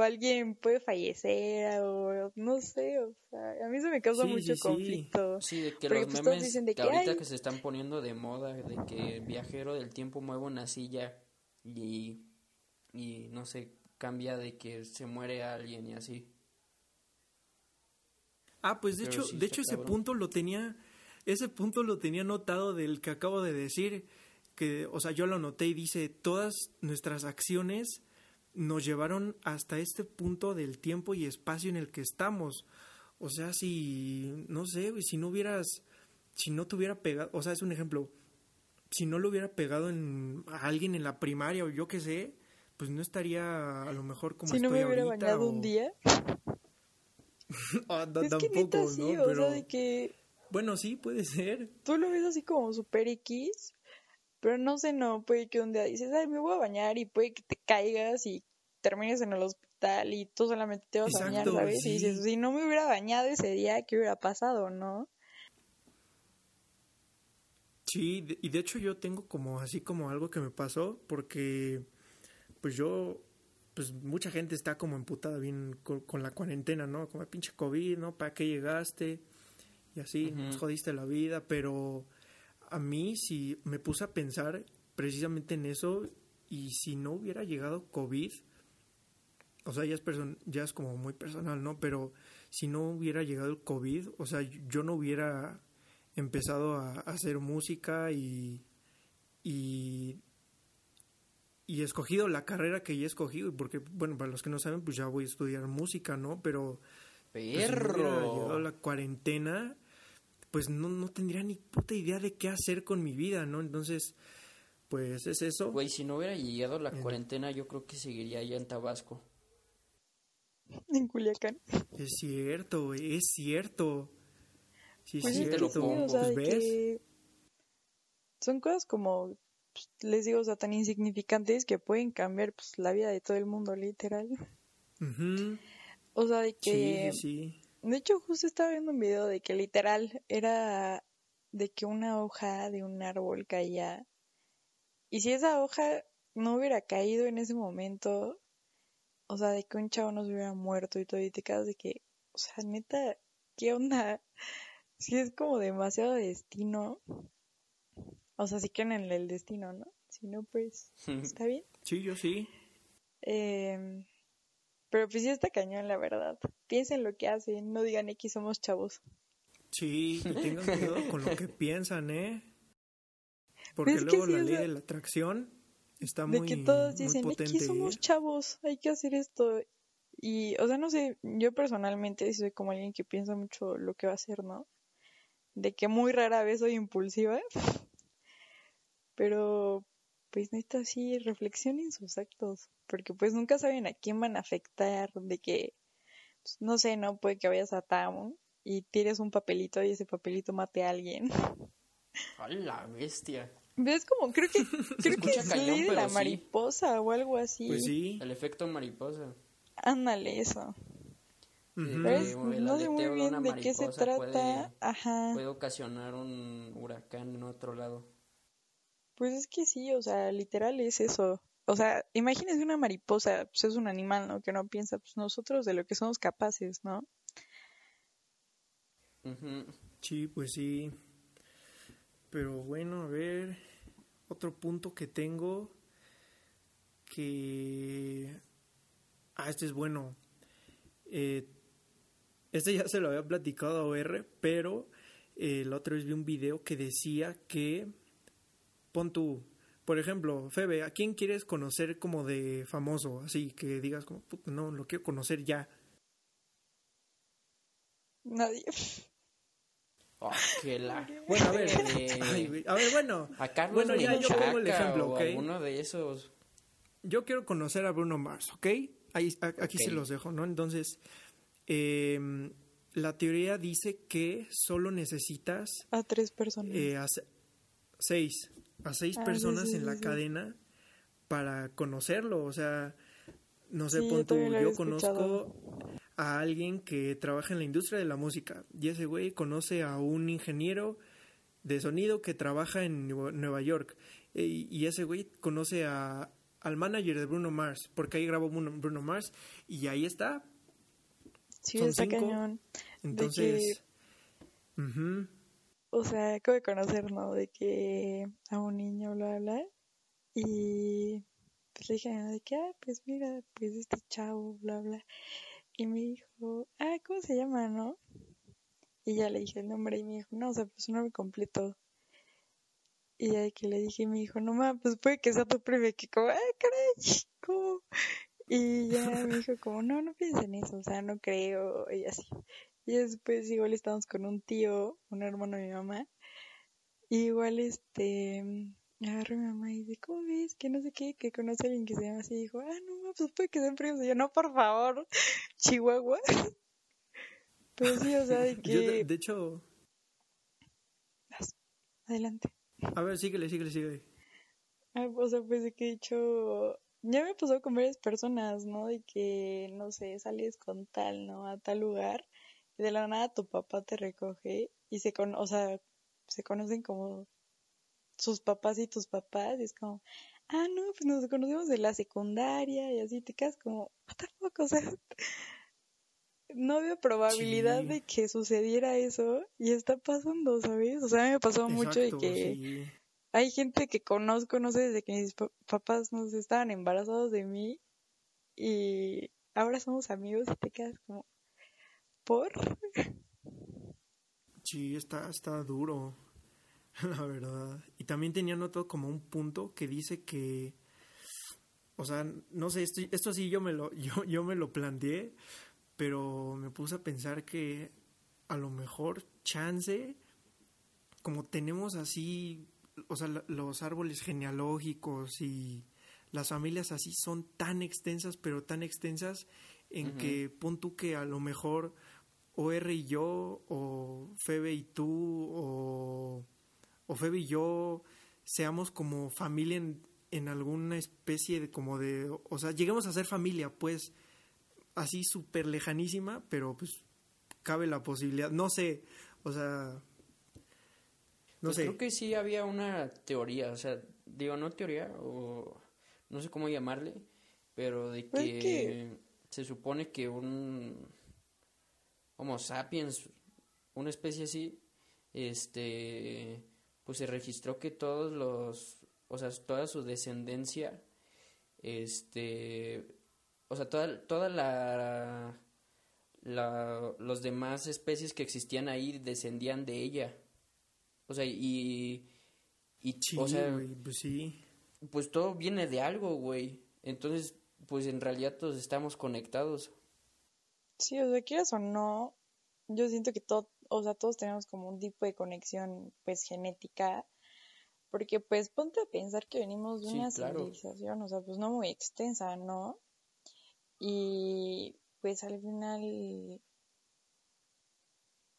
Alguien puede fallecer o no sé, o sea, a mí se me causa Sí, mucho sí, sí. conflicto. Sí, de que Porque, los pues, memes dicen de que que, ahorita "Ay". que se están poniendo de moda, de que el viajero del tiempo mueve una silla y, y no sé, cambia de que se muere alguien y así. Ah, pues de Pero hecho, sí de hecho ese cabrón. punto lo tenía ese punto lo tenía notado del que acabo de decir, que, o sea, yo lo noté y dice, todas nuestras acciones nos llevaron hasta este punto del tiempo y espacio en el que estamos. O sea, si, no sé, si no hubieras, si no te hubiera pegado, o sea, es un ejemplo, si no lo hubiera pegado en, a alguien en la primaria o yo qué sé, pues no estaría a lo mejor como si no me hubiera bañado un día. Ah, es que neta sí, o sea, de que... Bueno, sí, puede ser. Tú lo ves así como super X, pero no sé, no, puede que un día dices, ay, me voy a bañar y puede que te caigas y termines en el hospital y tú solamente te vas a bañar, ¿sabes? Y dices, si no me hubiera bañado ese día, ¿qué hubiera pasado, no? Sí, y de hecho yo tengo como así como algo que me pasó porque pues yo pues mucha gente está como emputada bien con, la cuarentena, ¿no? Como pinche COVID, ¿no? ¿Para qué llegaste? Y así, nos jodiste la vida, pero a mí si me puse a pensar precisamente en eso y si no hubiera llegado COVID, o sea, ya es, ya es como muy personal, ¿no? Pero si no hubiera llegado el COVID, o sea, yo no hubiera empezado a, hacer música y, y, y escogido la carrera que ya he escogido, porque, bueno, para los que no saben, pues ya voy a estudiar música, ¿no? Pero... Pues, si no hubiera llegado la cuarentena, pues no, no tendría ni puta idea de qué hacer con mi vida, ¿no? Entonces, pues es eso. Güey, si no hubiera llegado la cuarentena, yo creo que seguiría allá en Tabasco. En Culiacán. Es cierto, es cierto. Sí, pues sí, te lo pongo. Pues, ¿ves? Son cosas como, pues, les digo, o sea, tan insignificantes que pueden cambiar pues, la vida de todo el mundo, literal. O sea, de que... Sí, sí. De hecho, justo estaba viendo un video de que literal era de que una hoja de un árbol caía. Y si esa hoja no hubiera caído en ese momento, o sea, de que un chavo no se hubiera muerto y todo, y te quedas de que, o sea, neta, ¿qué onda? Si es como demasiado destino. O sea, sí creen en el destino, ¿no? Si no, pues, ¿está bien? Sí, yo sí. Eh, pero pues sí está cañón, la verdad. Piensen lo que hacen, no digan X somos chavos. Sí, y tengan cuidado con lo que piensan, ¿eh? Porque luego la ley de la atracción está muy, de que todos dicen, X somos ¿eh? chavos, hay que hacer esto. Y, o sea, no sé, yo personalmente soy como alguien que piensa mucho lo que va a hacer, ¿no? De que muy rara vez soy impulsiva. Pero, pues neta, sí, reflexionen sus actos porque pues nunca saben a quién van a afectar, de que, pues, no sé, no puede que vayas a Town y tires un papelito y ese papelito mate a alguien. A la bestia. ¿Ves como creo que creo que es la mariposa o algo así? Pues sí. El efecto mariposa. Ándale, eso. ¿Ves? No sé muy bien de qué se trata. Puede, Ajá. Puede ocasionar un huracán en otro lado. Pues es que sí, o sea, literal es eso o sea, imagínense una mariposa, pues es un animal, ¿no? Que no piensa, pues nosotros de lo que somos capaces, ¿no? Sí, pues sí. Pero bueno, a ver, otro punto que tengo que... Ah, este es bueno. Eh, este ya se lo había platicado a OR, pero eh, la otra vez vi un video que decía que... Pon tu por ejemplo, Febe, ¿a quién quieres conocer como de famoso? Así que digas como, no, lo quiero conocer ya. Nadie. Oh, qué la... Bueno, a ver, eh, a ver, bueno. A Carlos bueno, ya yo pongo el ejemplo, ¿ok? Uno de esos. Yo quiero conocer a Bruno Mars, ¿ok? Ahí, aquí se los dejo, ¿no? Entonces, eh, la teoría dice que solo necesitas... A tres personas. Eh, a seis a seis ah, personas en la cadena para conocerlo. O sea, no sé, punto, yo conozco a alguien que trabaja en la industria de la música y ese güey conoce a un ingeniero de sonido que trabaja en Nueva York y, ese güey conoce a, al manager de Bruno Mars porque ahí grabó Bruno Mars y ahí está. Sí, está cañón. Entonces, o sea, acabo de conocer, ¿no? De que a un niño, bla, bla, y pues le dije, de que, ah, pues mira, pues este chavo, bla, bla. Y me dijo, ah, ¿cómo se llama, no? Y ya le dije el nombre y me dijo, no, o sea, pues un nombre completo. Y ya que le dije, me dijo, no mames, pues puede que sea tu primo. que como, ay, caray, ¿cómo? Y ya me dijo como, no, no pienses en eso, o sea, no creo, y así. Y después igual estábamos con un tío, un hermano de mi mamá, y igual este, agarró mi mamá y dice, ¿cómo ves? Que no sé qué, que conoce a alguien que se llama así, y dijo, ah, no, pues puede que sean primos. Y yo, no, por favor, Chihuahua. Pero sí, o sea, de que... de, hecho... Adelante. A ver, síguele, síguele, síguele. Ah, o sea, pues de que he hecho ya me pasó con varias personas, ¿no? De que, no sé, sales con tal, ¿no? A tal lugar y de la nada tu papá te recoge y se con, o sea, se conocen como sus papás y tus papás y es como, ah, no, pues nos conocemos de la secundaria y así te quedas como, what the fuck, o sea, no había probabilidad de que sucediera eso y está pasando, ¿sabes? O sea, a mí me pasó mucho de que hay gente que conozco, no sé, desde que mis papás no estaban embarazados de mí y ahora somos amigos y te quedas como, ¿por? Sí, está, está duro, la verdad. Y también tenía notado como un punto que dice que, o sea, no sé, esto, esto sí yo me lo, yo, yo me lo planteé, pero me puse a pensar que a lo mejor chance, como tenemos así o sea, los árboles genealógicos y las familias así son tan extensas, pero tan extensas en que pon tú que a lo mejor o R y yo, o Febe y tú, o, o Febe y yo seamos como familia en, en alguna especie de como de, o sea, lleguemos a ser familia, pues, así súper lejanísima, pero pues cabe la posibilidad, no sé, o sea, pues creo que sí había una teoría, o sea, digo, no teoría, o no sé cómo llamarle, pero de que se supone que un Homo sapiens, una especie así, este, pues se registró que todos los, o sea, toda su descendencia, este, o sea, toda, toda la, la, los demás especies que existían ahí descendían de ella. O sea, y... y o sea, pues sí. Pues todo viene de algo, güey. Entonces, pues en realidad todos estamos conectados. Sí, o sea, quieras o no, yo siento que todo, o sea, todos tenemos como un tipo de conexión, pues, genética. Porque, pues, ponte a pensar que venimos de una civilización, o sea, pues no muy extensa, ¿no? Y, pues, al final,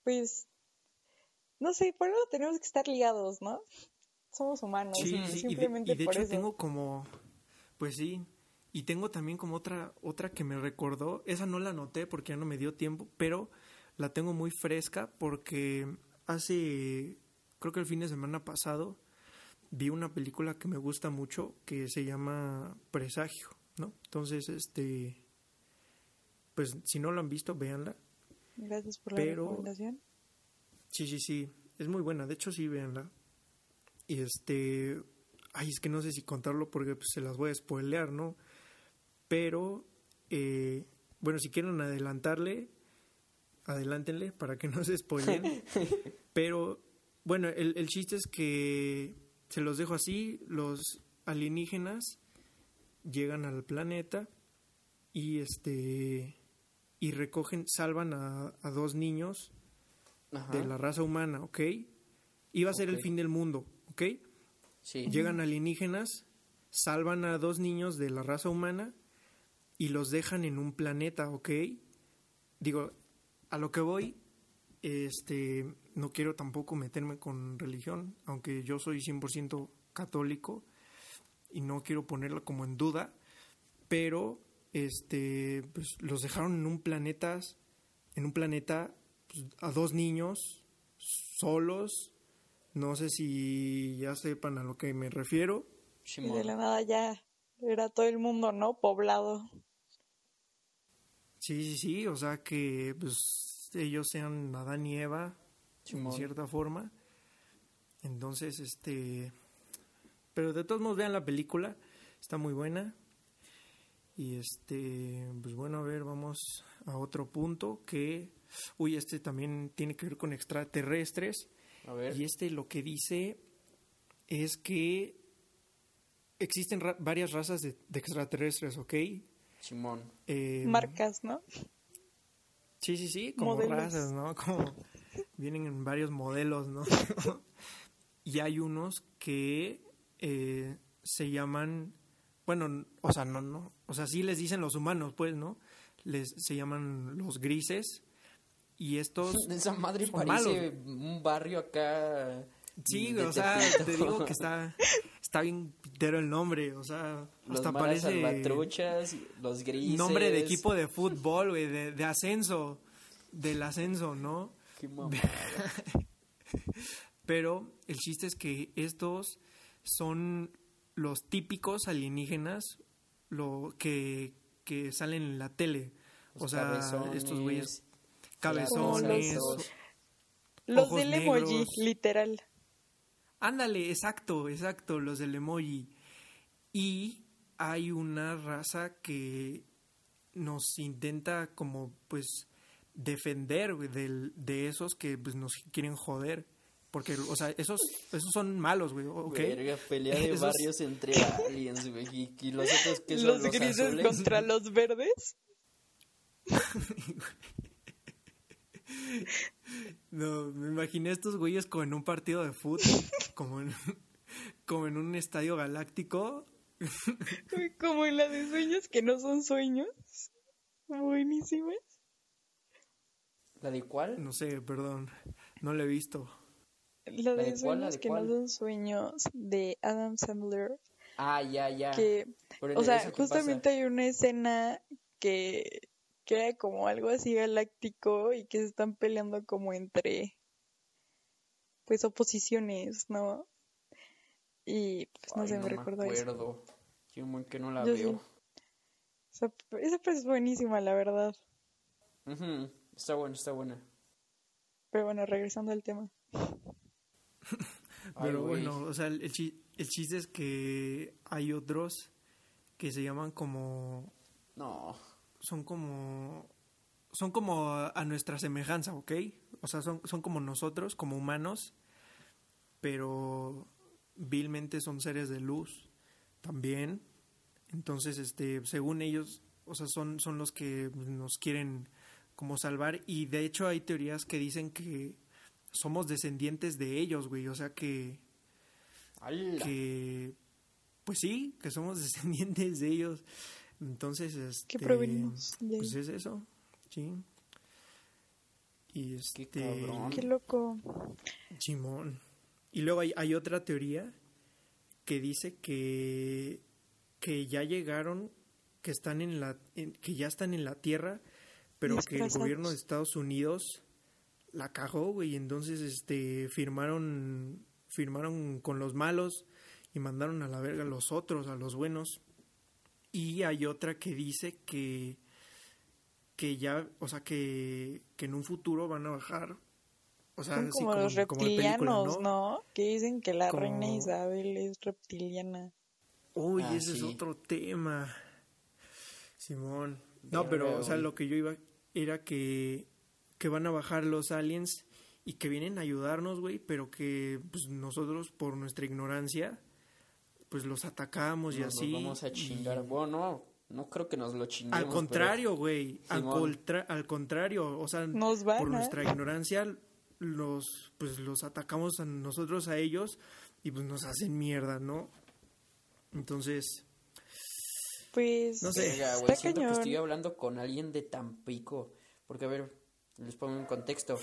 pues, no sé, por algo tenemos que estar ligados, ¿no? Somos humanos, sí, simplemente y de, hecho tengo como, pues sí, y tengo también como otra, otra que me recordó, esa no la noté porque ya no me dio tiempo, pero la tengo muy fresca porque hace, creo que el fin de semana pasado, vi una película que me gusta mucho que se llama Presagio, ¿no? Entonces, este, pues si no lo han visto, véanla. Gracias por la recomendación. Sí, sí, sí. Es muy buena. De hecho, sí, véanla. Y este. Ay, es que no sé si contarlo porque pues, se las voy a spoilear, ¿no? Pero. Eh, bueno, si quieren adelantarle, adelántenle para que no se spoileen. Pero, bueno, el, el chiste es que se los dejo así. Los alienígenas llegan al planeta y este y recogen, salvan a, a dos niños de la raza humana, ¿ok? Iba a ser el fin del mundo, ¿ok? Sí. Llegan alienígenas, salvan a dos niños de la raza humana y los dejan en un planeta, ¿ok? Digo, a lo que voy, este, no quiero tampoco meterme con religión, aunque yo soy 100% católico y no quiero ponerlo como en duda, pero este, pues los dejaron en un planeta, en un planeta pues, a dos niños solos. No sé si ya sepan a lo que me refiero. Y de la nada ya era todo el mundo, ¿no? Poblado. Sí, sí, sí, o sea que pues ellos sean Adán y Eva, en cierta forma. Entonces, este... Pero de todos modos vean la película, está muy buena. Y este, pues bueno, a ver, vamos a otro punto que Uy, este también tiene que ver con extraterrestres. A ver. Y este lo que dice es que existen ra- varias razas de, de extraterrestres, ¿ok? Simón. Eh, Marcas, ¿no? Sí, sí, sí, como Modelos. razas, ¿no? Como vienen en varios modelos, ¿no? y hay unos que eh, se llaman, bueno, o sea, no, no, o sea, sí les dicen los humanos, pues, ¿no? Les se llaman los grises y estos, Esa madre son parece un barrio acá. Sí, de o sea, te digo que está, está bien pitero el nombre, o sea, Los hasta parece los grises. nombre de equipo de fútbol, güey, de, de ascenso, del ascenso, ¿no? Qué mamada. Pero el chiste es que estos son los típicos alienígenas lo que, que salen en la tele. o Los sea, estos güeyes cabezones. los- Los ojos del emoji, negros. literal. Ándale, exacto, exacto, los del emoji. Y hay una raza que nos intenta como pues defender güey, del- de esos que pues nos quieren joder. Porque, o sea, esos, esos son malos, güey, ¿ok? Verga, pelea de Esos- barrios entre aliens, güey. Y, y los otros que son Los, los, grises azules. contra los verdes. No, me imaginé a estos güeyes como en un partido de fútbol, como en, como en un estadio galáctico. Como en la de sueños que no son sueños. Buenísimas. ¿La de cuál? No sé, perdón, no lo he visto. La ¿La de? ¿La sueños de que cuál? no son sueños de Adam Sandler. Ah, ya, ya. Que, o ¿eso sea, pasa? justamente hay una escena que, que era como algo así galáctico y que se están peleando como entre, pues, oposiciones, ¿no? Y, pues, no Ay, sé, me recuerda eso. acuerdo. Yo muy que no la Yo sí. veo. Esa, esa pues es buenísima, la verdad. Está buena, está buena. Pero bueno, regresando al tema. Pero bueno, o sea, el, chi- el chiste es que hay otros que se llaman como No. Son como son como a, nuestra semejanza, ¿ok? O sea, son, son como nosotros, como humanos, pero vilmente son seres de luz también. Entonces, este, según ellos, o sea, son, son los que nos quieren como salvar. Y de hecho hay teorías que dicen que somos descendientes de ellos, güey. O sea que ¡Hala! que pues sí, que somos descendientes de ellos. Entonces, este, Que provenimos de Pues es eso, sí. Y Qué este cabrón. Qué loco. Simón. Y luego hay, hay otra teoría que dice que que ya llegaron, que están en la en- que ya están en la Tierra, pero que el gobierno de Estados Unidos la cagó, güey, y entonces este firmaron firmaron con los malos y mandaron a la verga a los otros, a los buenos. Y hay otra que dice que que ya, o sea, que, que en un futuro van a bajar, o sea, Son así como los como película, reptilianos, ¿no? Que dicen que la Como- reina Isabel es reptiliana. Uy, Ah, ese es otro tema. Simón. No, pero, o sea, lo que yo iba era que, que van a bajar los aliens y que vienen a ayudarnos, güey, pero que pues, nosotros, por nuestra ignorancia, pues los atacamos y Nos los así. vamos a y- chingar. Bueno, no, no creo que nos lo chinguemos. Al contrario, güey. Al, Simón. contra- al contrario, o sea, Nos van por a- nuestra ignorancia los pues los atacamos a nosotros a ellos y pues nos hacen mierda, ¿no? Entonces, Pues No sé. Está siento cañón. que estoy hablando con alguien de Tampico. Porque, a ver, les pongo en contexto.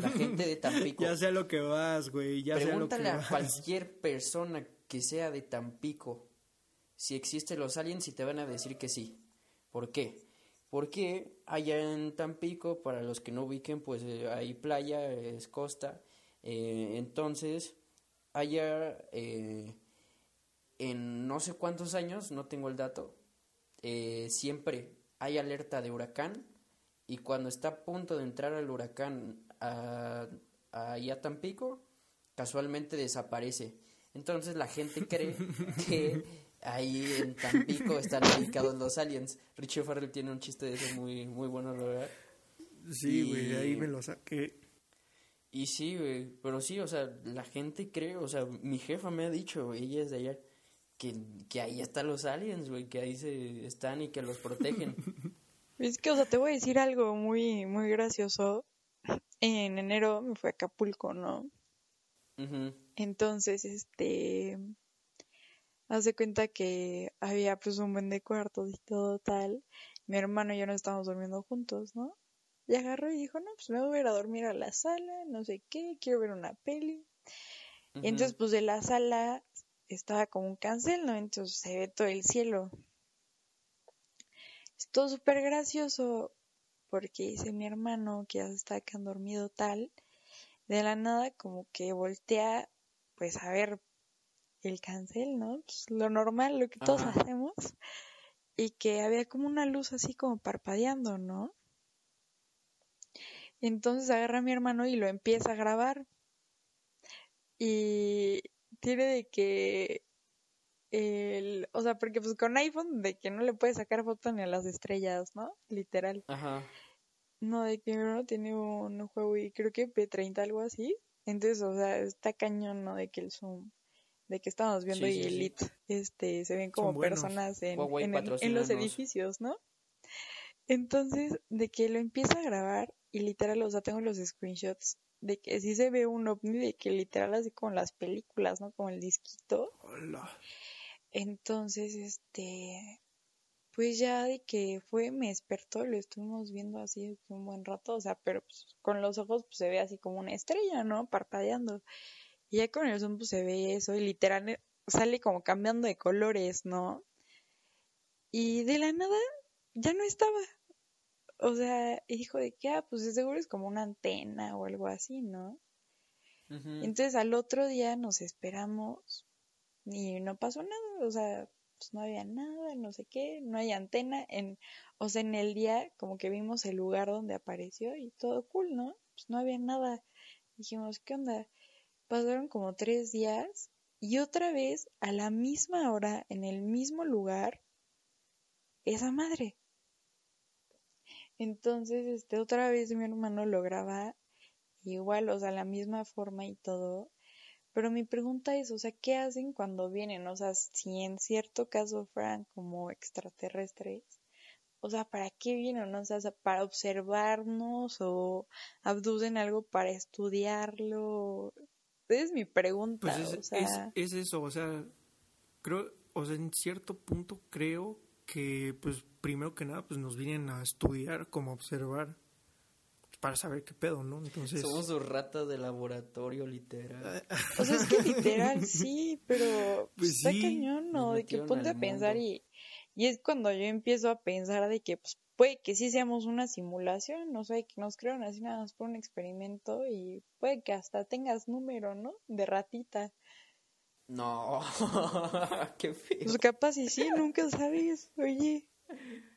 La gente de Tampico. ya sé a lo que vas, güey, ya sé a lo que Pregúntale a vas. cualquier persona que sea de Tampico si existen los aliens y te van a decir que sí. ¿Por qué? Porque allá en Tampico, para los que no ubiquen, pues eh, hay playa, es costa. Eh, entonces, allá eh, en no sé cuántos años, no tengo el dato, eh, siempre hay alerta de huracán y cuando está a punto de entrar el huracán a, ahí a Tampico, casualmente desaparece. Entonces la gente cree que ahí en Tampico están ubicados los aliens. Richie Farrell tiene un chiste de eso muy, muy bueno, la verdad. Sí, güey, ahí me lo saqué. Y sí, güey, pero sí, o sea, la gente cree, o sea, mi jefa me ha dicho, ella es de allá, que, que ahí están los aliens, güey, que ahí se están y que los protegen. Es que, o sea, te voy a decir algo muy, muy gracioso. En enero me fui a Acapulco, ¿no? Entonces, este, hace cuenta que había pues un buen de cuartos y todo tal. Mi hermano y yo no estábamos durmiendo juntos, ¿no? Y agarró y dijo, no, pues me voy a ir a dormir a la sala, no sé qué, quiero ver una peli. Y entonces, pues de la sala estaba como un cancel, ¿no? Entonces se ve todo el cielo. Es todo súper gracioso porque dice mi hermano que ya se está quedando dormido tal, de la nada como que voltea pues a ver el cancel, ¿no? Pues, lo normal, lo que todos hacemos, y que había como una luz así como parpadeando, ¿no? Entonces agarra a mi hermano y lo empieza a grabar. Y tiene de que el, o sea, porque pues con iPhone de que no le puede sacar foto ni a las estrellas, ¿no? Literal. Ajá. No, de que mi hermano tiene un juego y creo que P30 algo así. Entonces, o sea, está cañón, ¿no? De que el zoom de que estamos viendo y Elite, este, se ven como personas en, en, los edificios, ¿no? Entonces, de que lo empieza a grabar y literal, o sea, tengo los screenshots de que sí se ve un ovni, de que literal así como las películas, ¿no? Como el disquito. Hola. Entonces, este, pues ya de que fue, me despertó, lo estuvimos viendo así un buen rato, o sea, pero pues, con los ojos pues, se ve así como una estrella, ¿no? Parpadeando. Y ya con el zoom pues se ve eso y literal eh, sale como cambiando de colores, ¿no? Y de la nada ya no estaba. O sea, dijo de que, ah, pues seguro es como una antena o algo así, ¿no? Entonces al otro día nos esperamos y no pasó nada, o sea, pues no había nada, no sé qué, no hay antena, en, o sea, en el día como que vimos el lugar donde apareció y todo cool, ¿no? Pues no había nada. Dijimos, ¿qué onda? Pasaron como tres días y otra vez a la misma hora, en el mismo lugar, esa madre. Entonces, este, otra vez mi hermano lo graba igual, o sea, la misma forma y todo. Pero mi pregunta es, o sea, ¿qué hacen cuando vienen? O sea, si en cierto caso fueran como extraterrestres, o sea, ¿para qué vienen? O sea, ¿para observarnos o abducen algo para estudiarlo? es mi pregunta. Pues es, es, eso, o sea, creo, o sea, en cierto punto creo que, pues, primero que nada, pues nos vienen a estudiar, como observar, para saber qué pedo, ¿no? Entonces... Somos sus ratas de laboratorio, literal. o sea, es que literal, sí, pero pues, está cañón, ¿no? De que ponte a pensar y, y es cuando yo empiezo a pensar de que, pues, puede que sí seamos una simulación, no sé, que nos crearon así nada más por un experimento y puede que hasta tengas número, ¿no? De ratita. No, qué feo. Pues capaz y sí, nunca sabes, oye.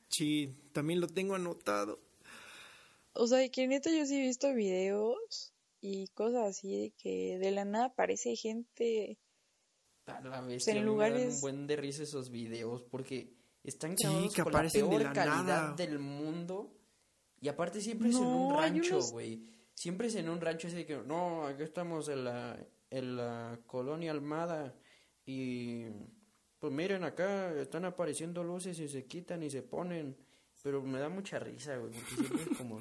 Sí, también lo tengo anotado. O sea, que neta yo sí he visto videos y cosas así de que de la nada aparece gente la vez en lugares... un buen de risa esos videos porque están grabados con la peor calidad del mundo. Y aparte siempre es en un rancho, güey. Siempre es en un rancho así de que, no, aquí estamos en la, en la colonia Almada y pues miren acá, están apareciendo luces y se quitan y se ponen. Pero me da mucha risa, güey, porque siempre es como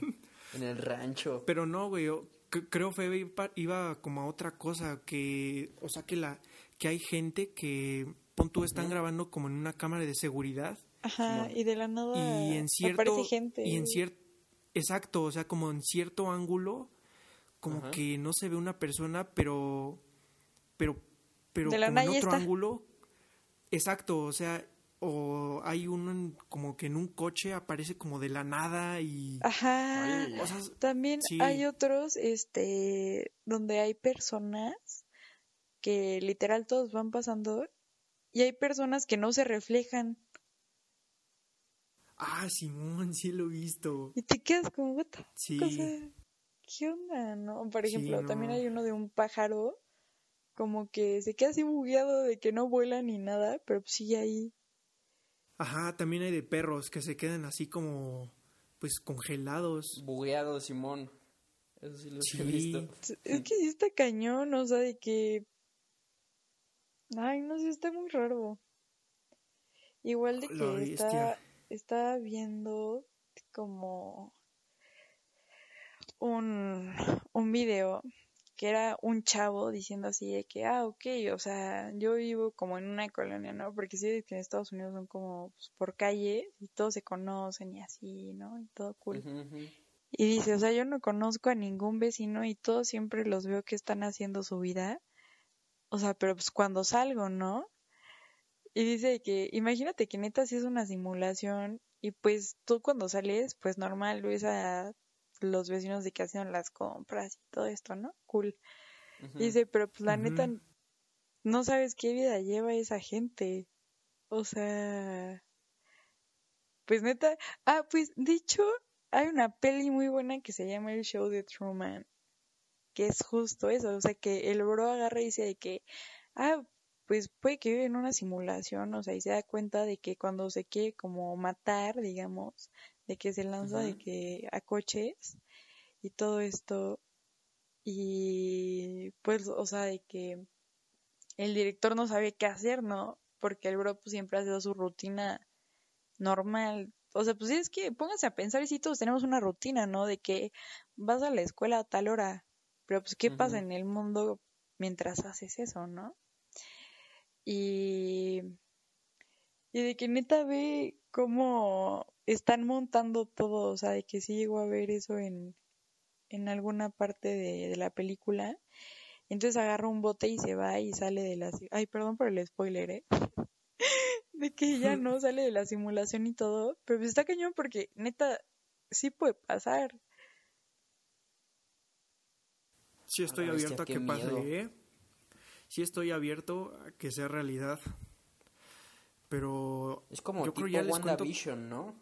en el rancho. Pero no, güey, yo creo Febe iba como a otra cosa, que, o sea, que la, que hay gente que pon tú, están grabando como en una cámara de seguridad. Ajá, y de la nada y en cierto, aparece gente. Y en cierto, exacto, o sea, como en cierto ángulo, como que no se ve una persona, pero, pero, pero como en otro ángulo, exacto, o sea, o hay uno como que en un coche aparece como de la nada y ajá también hay otros este donde hay personas que literal todos van pasando y hay personas que no se reflejan. Ah, Simón, sí lo he visto. Y te quedas como, what sí. ¿Qué onda? ¿No? Por ejemplo, también hay uno de un pájaro, como que se queda así bugueado de que no vuela ni nada, pero pues sigue ahí. Ajá, también hay de perros que se quedan así como, pues congelados. Bugueados, Simón. Eso sí los he visto. Es que sí está cañón, o sea, de que... Ay, no sé, está muy raro. Igual de que está, estaba viendo como un, un video que era un chavo diciendo así de que, ah, ok, o sea, yo vivo como en una colonia, ¿no? Porque sí, que en Estados Unidos son como pues, por calle y todos se conocen y así, ¿no? Y todo cool. Y dice, o sea, yo no conozco a ningún vecino y todos siempre los veo que están haciendo su vida. O sea, pero pues cuando salgo, ¿no? Y dice que, imagínate que neta si es una simulación y pues tú cuando sales, pues normal ves a los vecinos de que hacen las compras y todo esto, ¿no? Cool. Dice, pero pues la neta no sabes qué vida lleva esa gente. O sea, pues neta, ah, pues dicho, hay una peli muy buena que se llama El Show de Truman, que es justo eso, o sea, que el bro agarra y dice de que, ah, pues puede que vive en una simulación, o sea, y se da cuenta de que cuando se quiere como matar, digamos, de que se lanza de que a coches y todo esto, y pues, o sea, de que el director no sabe qué hacer, ¿no? Porque el bro pues, siempre ha sido su rutina normal. O sea, pues es que pónganse a pensar y si todos tenemos una rutina, ¿no? De que vas a la escuela a tal hora, pero pues qué pasa en el mundo mientras haces eso, ¿no? Y, y de que neta ve cómo están montando todo, o sea, de que sí llegó a ver eso en, en alguna parte de, de la película. Entonces agarra un bote y se va y sale de la... Ay, perdón por el spoiler, ¿eh? De que ya no sale de la simulación y todo. Pero pues está cañón porque neta sí puede pasar. Sí estoy abierto a que pase. ¿eh? Sí estoy abierto a que sea realidad. Pero Es como yo tipo creo ya les cuento... WandaVision, ¿no?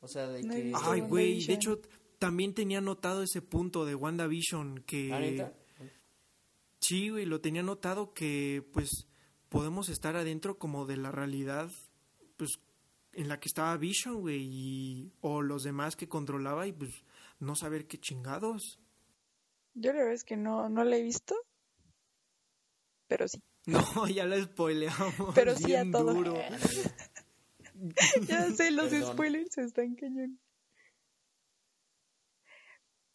O sea, de No que... Ay, güey, de WandaVision. hecho también tenía notado ese punto de WandaVision que... ¿Ah, neta? Sí, güey, lo tenía notado que pues podemos estar adentro como de la realidad pues en la que estaba Vision, güey, y- o los demás que controlaba y pues no saber qué chingados. Yo la verdad es que no, no la he visto. Pero sí. No, ya la spoileamos. Pero sí a todo. duro. ya sé, los Perdón. spoilers están cañón.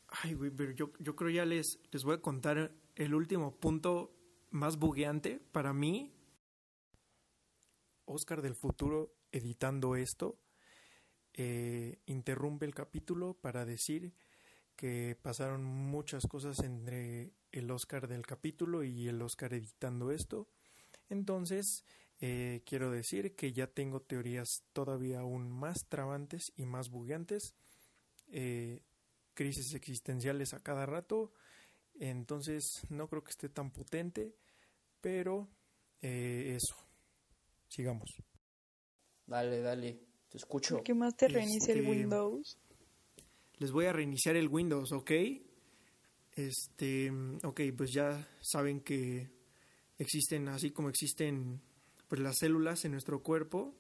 Ay, güey, pero yo, yo creo ya les, les voy a contar el último punto más bugueante para mí. Oscar del futuro editando esto eh, interrumpe el capítulo para decir que pasaron muchas cosas entre el Oscar del capítulo y el Oscar editando esto. Entonces, eh, quiero decir que ya tengo teorías todavía aún más trabantes y más bugueantes. Eh, crisis existenciales a cada rato. Entonces no creo que esté tan potente, pero eh, eso. Sigamos. Dale, dale. Te escucho. ¿Qué más te reinicia el Este, Windows? Les voy a reiniciar el Windows, ¿ok? Este, ok, pues ya saben que existen, así como existen pues las células en nuestro cuerpo,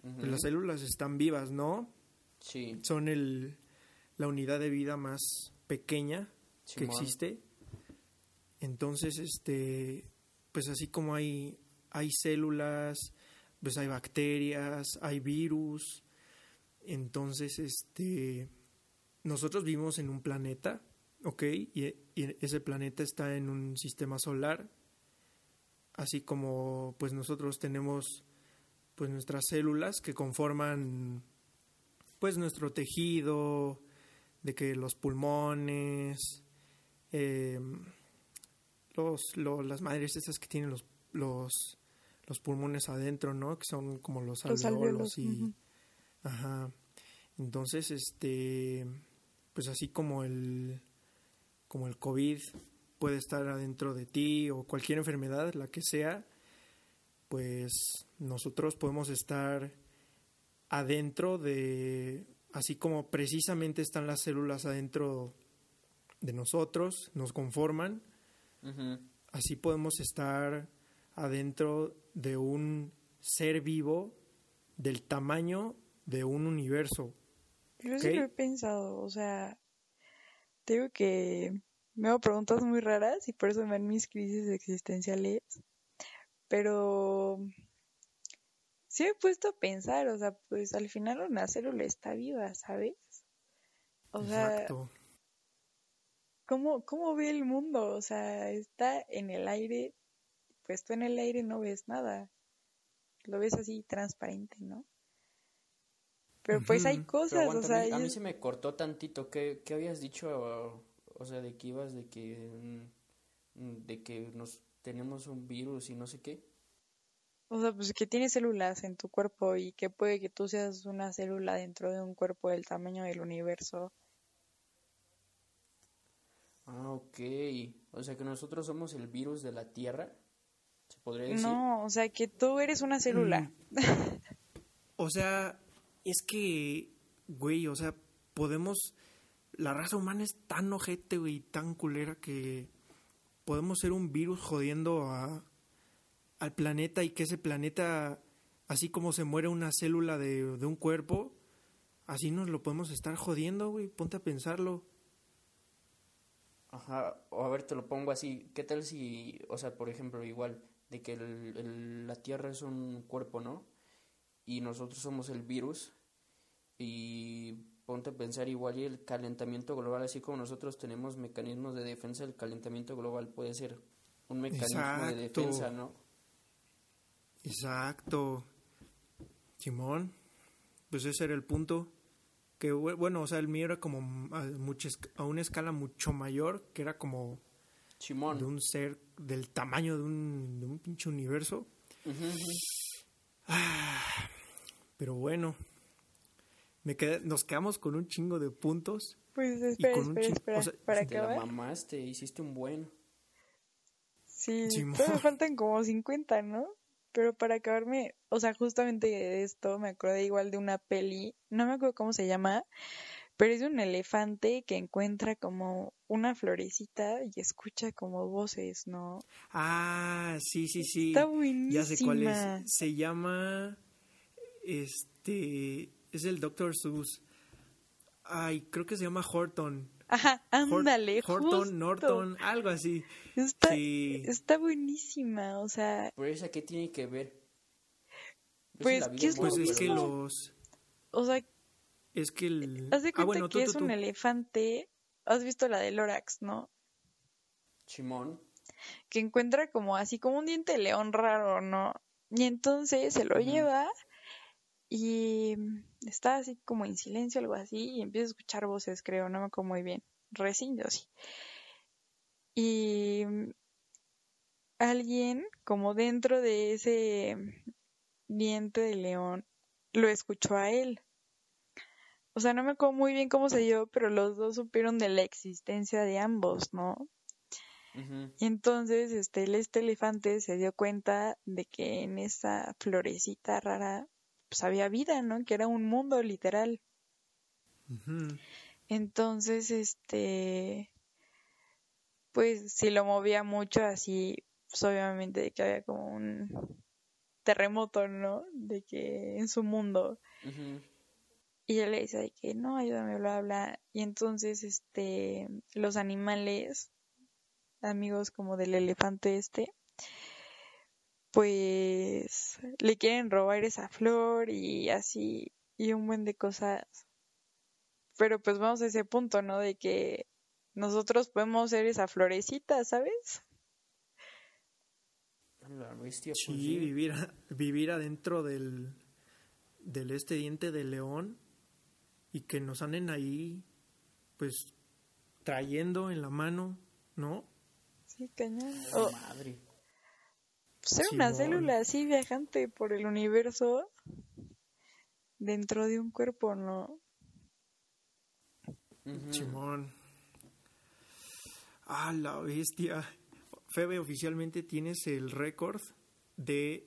pues las células están vivas, ¿no? Sí, Son el, la unidad de vida más pequeña que existe. Entonces, este, pues así como hay, hay células, pues hay bacterias, hay virus. Entonces, este, nosotros vivimos en un planeta, ¿ok? Y, y ese planeta está en un sistema solar. Así como, pues nosotros tenemos, pues nuestras células que conforman, pues nuestro tejido, de que los pulmones, eh, los, lo- las madres estas que tienen los, los, los pulmones adentro, ¿no? Que son como los Los alveolos y... Ajá. Entonces, este, pues así como el, como el COVID puede estar adentro de ti o cualquier enfermedad, la que sea, pues nosotros podemos estar adentro de, así como precisamente están las células adentro de nosotros, nos conforman, así podemos estar adentro de un ser vivo del tamaño de un universo. Yo sí lo he pensado, o sea, tengo que me hago preguntas muy raras y por eso me dan mis crisis existenciales. Pero sí me he puesto a pensar, o sea, pues al final una célula está viva, ¿sabes? O sea, ¿cómo, ¿cómo ve el mundo? O sea, está en el aire, pues tú en el aire no ves nada. Lo ves así transparente, ¿no? Pero pues hay cosas, o sea... A mí, se me cortó tantito. ¿Qué, qué habías dicho? O sea, de que ibas de que... Mm, de que nos tenemos un virus y no sé qué. O sea, pues que tienes células en tu cuerpo y que puede que tú seas una célula dentro de un cuerpo del tamaño del universo. Ah, ok. O sea que nosotros somos el virus de la Tierra. ¿Se podría decir? No, o sea que tú eres una célula. Mm. o sea, es que, güey, o sea, podemos... La raza humana es tan ojete, güey, tan culera que podemos ser un virus jodiendo a, al planeta y que ese planeta, así como se muere una célula de, un cuerpo, así nos lo podemos estar jodiendo, güey. Ponte a pensarlo. Ajá, o a ver, te lo pongo así. ¿Qué tal si, o sea, por ejemplo, igual, de que la Tierra es un cuerpo, ¿no? Y nosotros somos el virus. Y ponte a pensar igual y el calentamiento global, así como nosotros tenemos mecanismos de defensa, el calentamiento global puede ser un mecanismo de defensa, ¿no? Exacto. Simón, pues ese era el punto. Que bueno, o sea, el mío era como a, a una escala mucho mayor, que era como Simón. de un ser del tamaño de un, de un pinche universo. Ah, pero bueno, me quedé, nos quedamos con un chingo de puntos. Pues espera, espera, espera, para te la mamaste, hiciste un buen. Sí, todavía faltan como 50, ¿no? Pero para acabarme, o sea, justamente de esto me acordé igual de una peli, no me acuerdo cómo se llama, pero es de un elefante que encuentra como una florecita y escucha como voces, ¿no? Ah, sí, sí, sí. Está buenísima. Ya sé cuál es. Se llama, este, es el Dr. Seuss. Ay, creo que se llama Horton. Ajá, ándale. Horton, Norton, algo así. Está, está buenísima, o sea. ¿Pero esa qué tiene que ver? Pues, ¿qué es, pues es que los. O sea. Es que el. Haz de ah, cuenta que es un elefante. Has visto la de Lorax, ¿no? Chimón. Que encuentra como así como un diente de león raro, ¿no? Y entonces se lo lleva y está así como en silencio, algo así, y empieza a escuchar voces, creo, no me acuerdo muy bien. Recién yo sí. Y alguien, como dentro de ese diente de león, lo escuchó a él. O sea, no me acuerdo muy bien cómo se dio, pero los dos supieron de la existencia de ambos, ¿no? Y entonces, este, este elefante se dio cuenta de que en esa florecita rara pues había vida, ¿no? Que era un mundo literal. Entonces, este, pues si lo movía mucho así, pues obviamente que había como un terremoto, ¿no? De que en su mundo. Y él le dice que no, ayúdame, bla, bla. Y entonces, este, los animales, amigos como del elefante este, pues le quieren robar esa flor y así y un buen de cosas. Pero pues vamos a ese punto, ¿no? De que nosotros podemos ser esa florecita, ¿sabes? bestia, pues, sí, vivir, vivir adentro del, del este diente de león y que nos anden ahí, pues, trayendo en la mano, ¿no? Sí, cañón. madre ser una célula así viajante por el universo dentro de un cuerpo, ¿no? Simón. Ah, la bestia. Febe, oficialmente tienes el récord de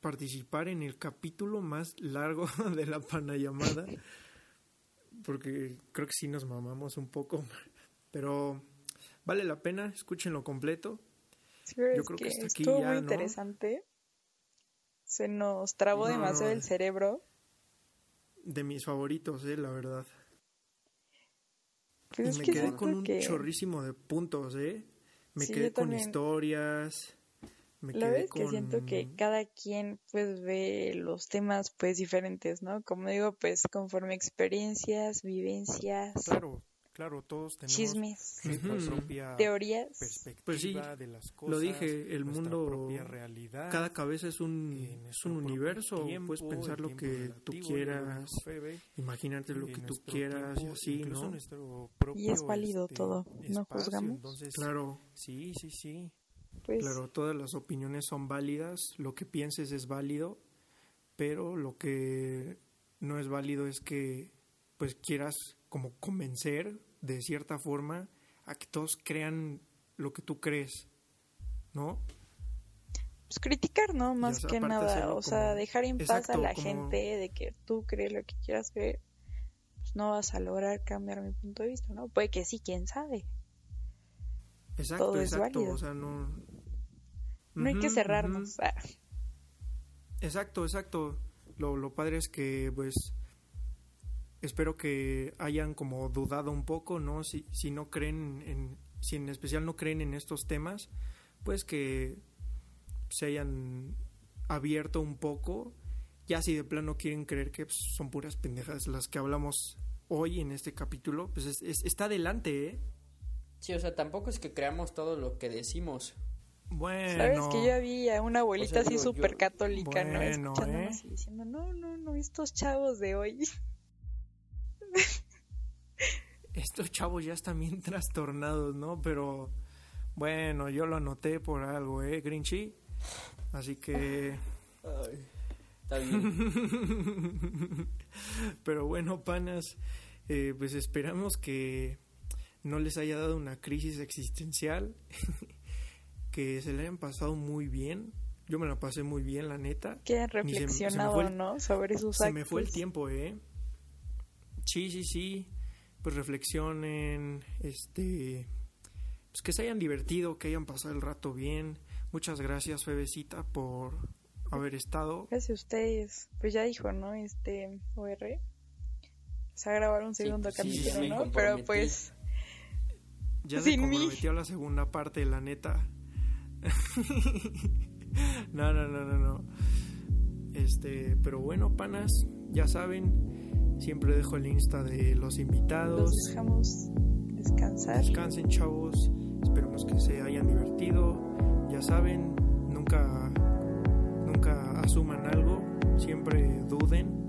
participar en el capítulo más largo de la panayamada. Porque creo que sí nos mamamos un poco. Pero vale la pena, escúchenlo completo. Yo creo que, estuvo muy interesante. Se nos trabó demasiado el cerebro. de mis favoritos, eh, la verdad. Pues y es me que quedé con un que- chorrísimo de puntos, ¿eh? Me Sí, quedé con historias. Me La quedé verdad es con... que siento que cada quien pues ve los temas pues diferentes, ¿no? Como digo, pues conforme experiencias, vivencias, Claro, claro, todos tenemos chismes, nuestra propia teorías. perspectiva Pues sí, de las cosas. lo dije, el mundo, propia realidad. Cada cabeza es un, es un universo, tiempo, puedes pensar lo que relativo, tú quieras, imagínate lo eh, que tú quieras y tiempo, así, ¿no? propio, Y es válido este, todo, ¿no espacio, juzgamos? Entonces, Claro, sí, sí, sí. Pues claro, todas las opiniones son válidas, lo que pienses es válido, pero lo que no es válido es que pues quieras como convencer de cierta forma a que todos crean lo que tú crees, ¿no? pues criticar, ¿no? Más que nada, o sea, dejar en paz a la como- gente de que tú crees lo que quieras creer, pues no vas a lograr cambiar mi punto de vista, ¿no? Puede que sí, quién sabe. Exacto, Todo es exacto, válido. o sea, no... No hay que cerrarnos. Ah, Exacto, exacto. Lo, lo padre es que, pues, espero que hayan como dudado un poco, ¿no? Si, si no creen en, si en especial no creen en estos temas, pues que se hayan abierto un poco. Ya si de plano quieren creer que pues, son puras pendejas las que hablamos hoy en este capítulo, pues es- es- está adelante, ¿eh? Sí, o sea, tampoco es que creamos todo lo que decimos. Bueno. Sabes que yo vi a una abuelita O sea, así yo- súper católica, ¿no? Escuchándonos ¿eh? y diciendo, no, no, no, estos chavos de hoy. Estos chavos ya están bien trastornados, ¿no? Pero bueno, yo lo anoté por algo, ¿eh, Grinchy? Así que... Está bien. Pero bueno, panas, eh, pues esperamos que no les haya dado una crisis existencial, que se le hayan pasado muy bien. Yo me la pasé muy bien, la neta. Que han Ni se me- se me reflexionado, el- ¿no? Sobre sus Se actos. me fue el tiempo, ¿eh? Sí, sí, sí. Pues reflexionen, este... Pues que se hayan divertido, que hayan pasado el rato bien. Muchas gracias, Febecita, por haber estado. Gracias a ustedes. Pues ya dijo, ¿no? Este OR. Se va a grabar un segundo sí, capítulo, ¿no? Pero pues, Ya se Sin mí. comprometió a la segunda parte, la neta. no, no, no, no, no. Este, pero bueno, panas, ya saben, siempre dejo el Insta de los invitados. los dejamos descansar. Descansen, chavos. Esperemos que se hayan divertido. Ya saben, nunca nunca asuman algo, siempre duden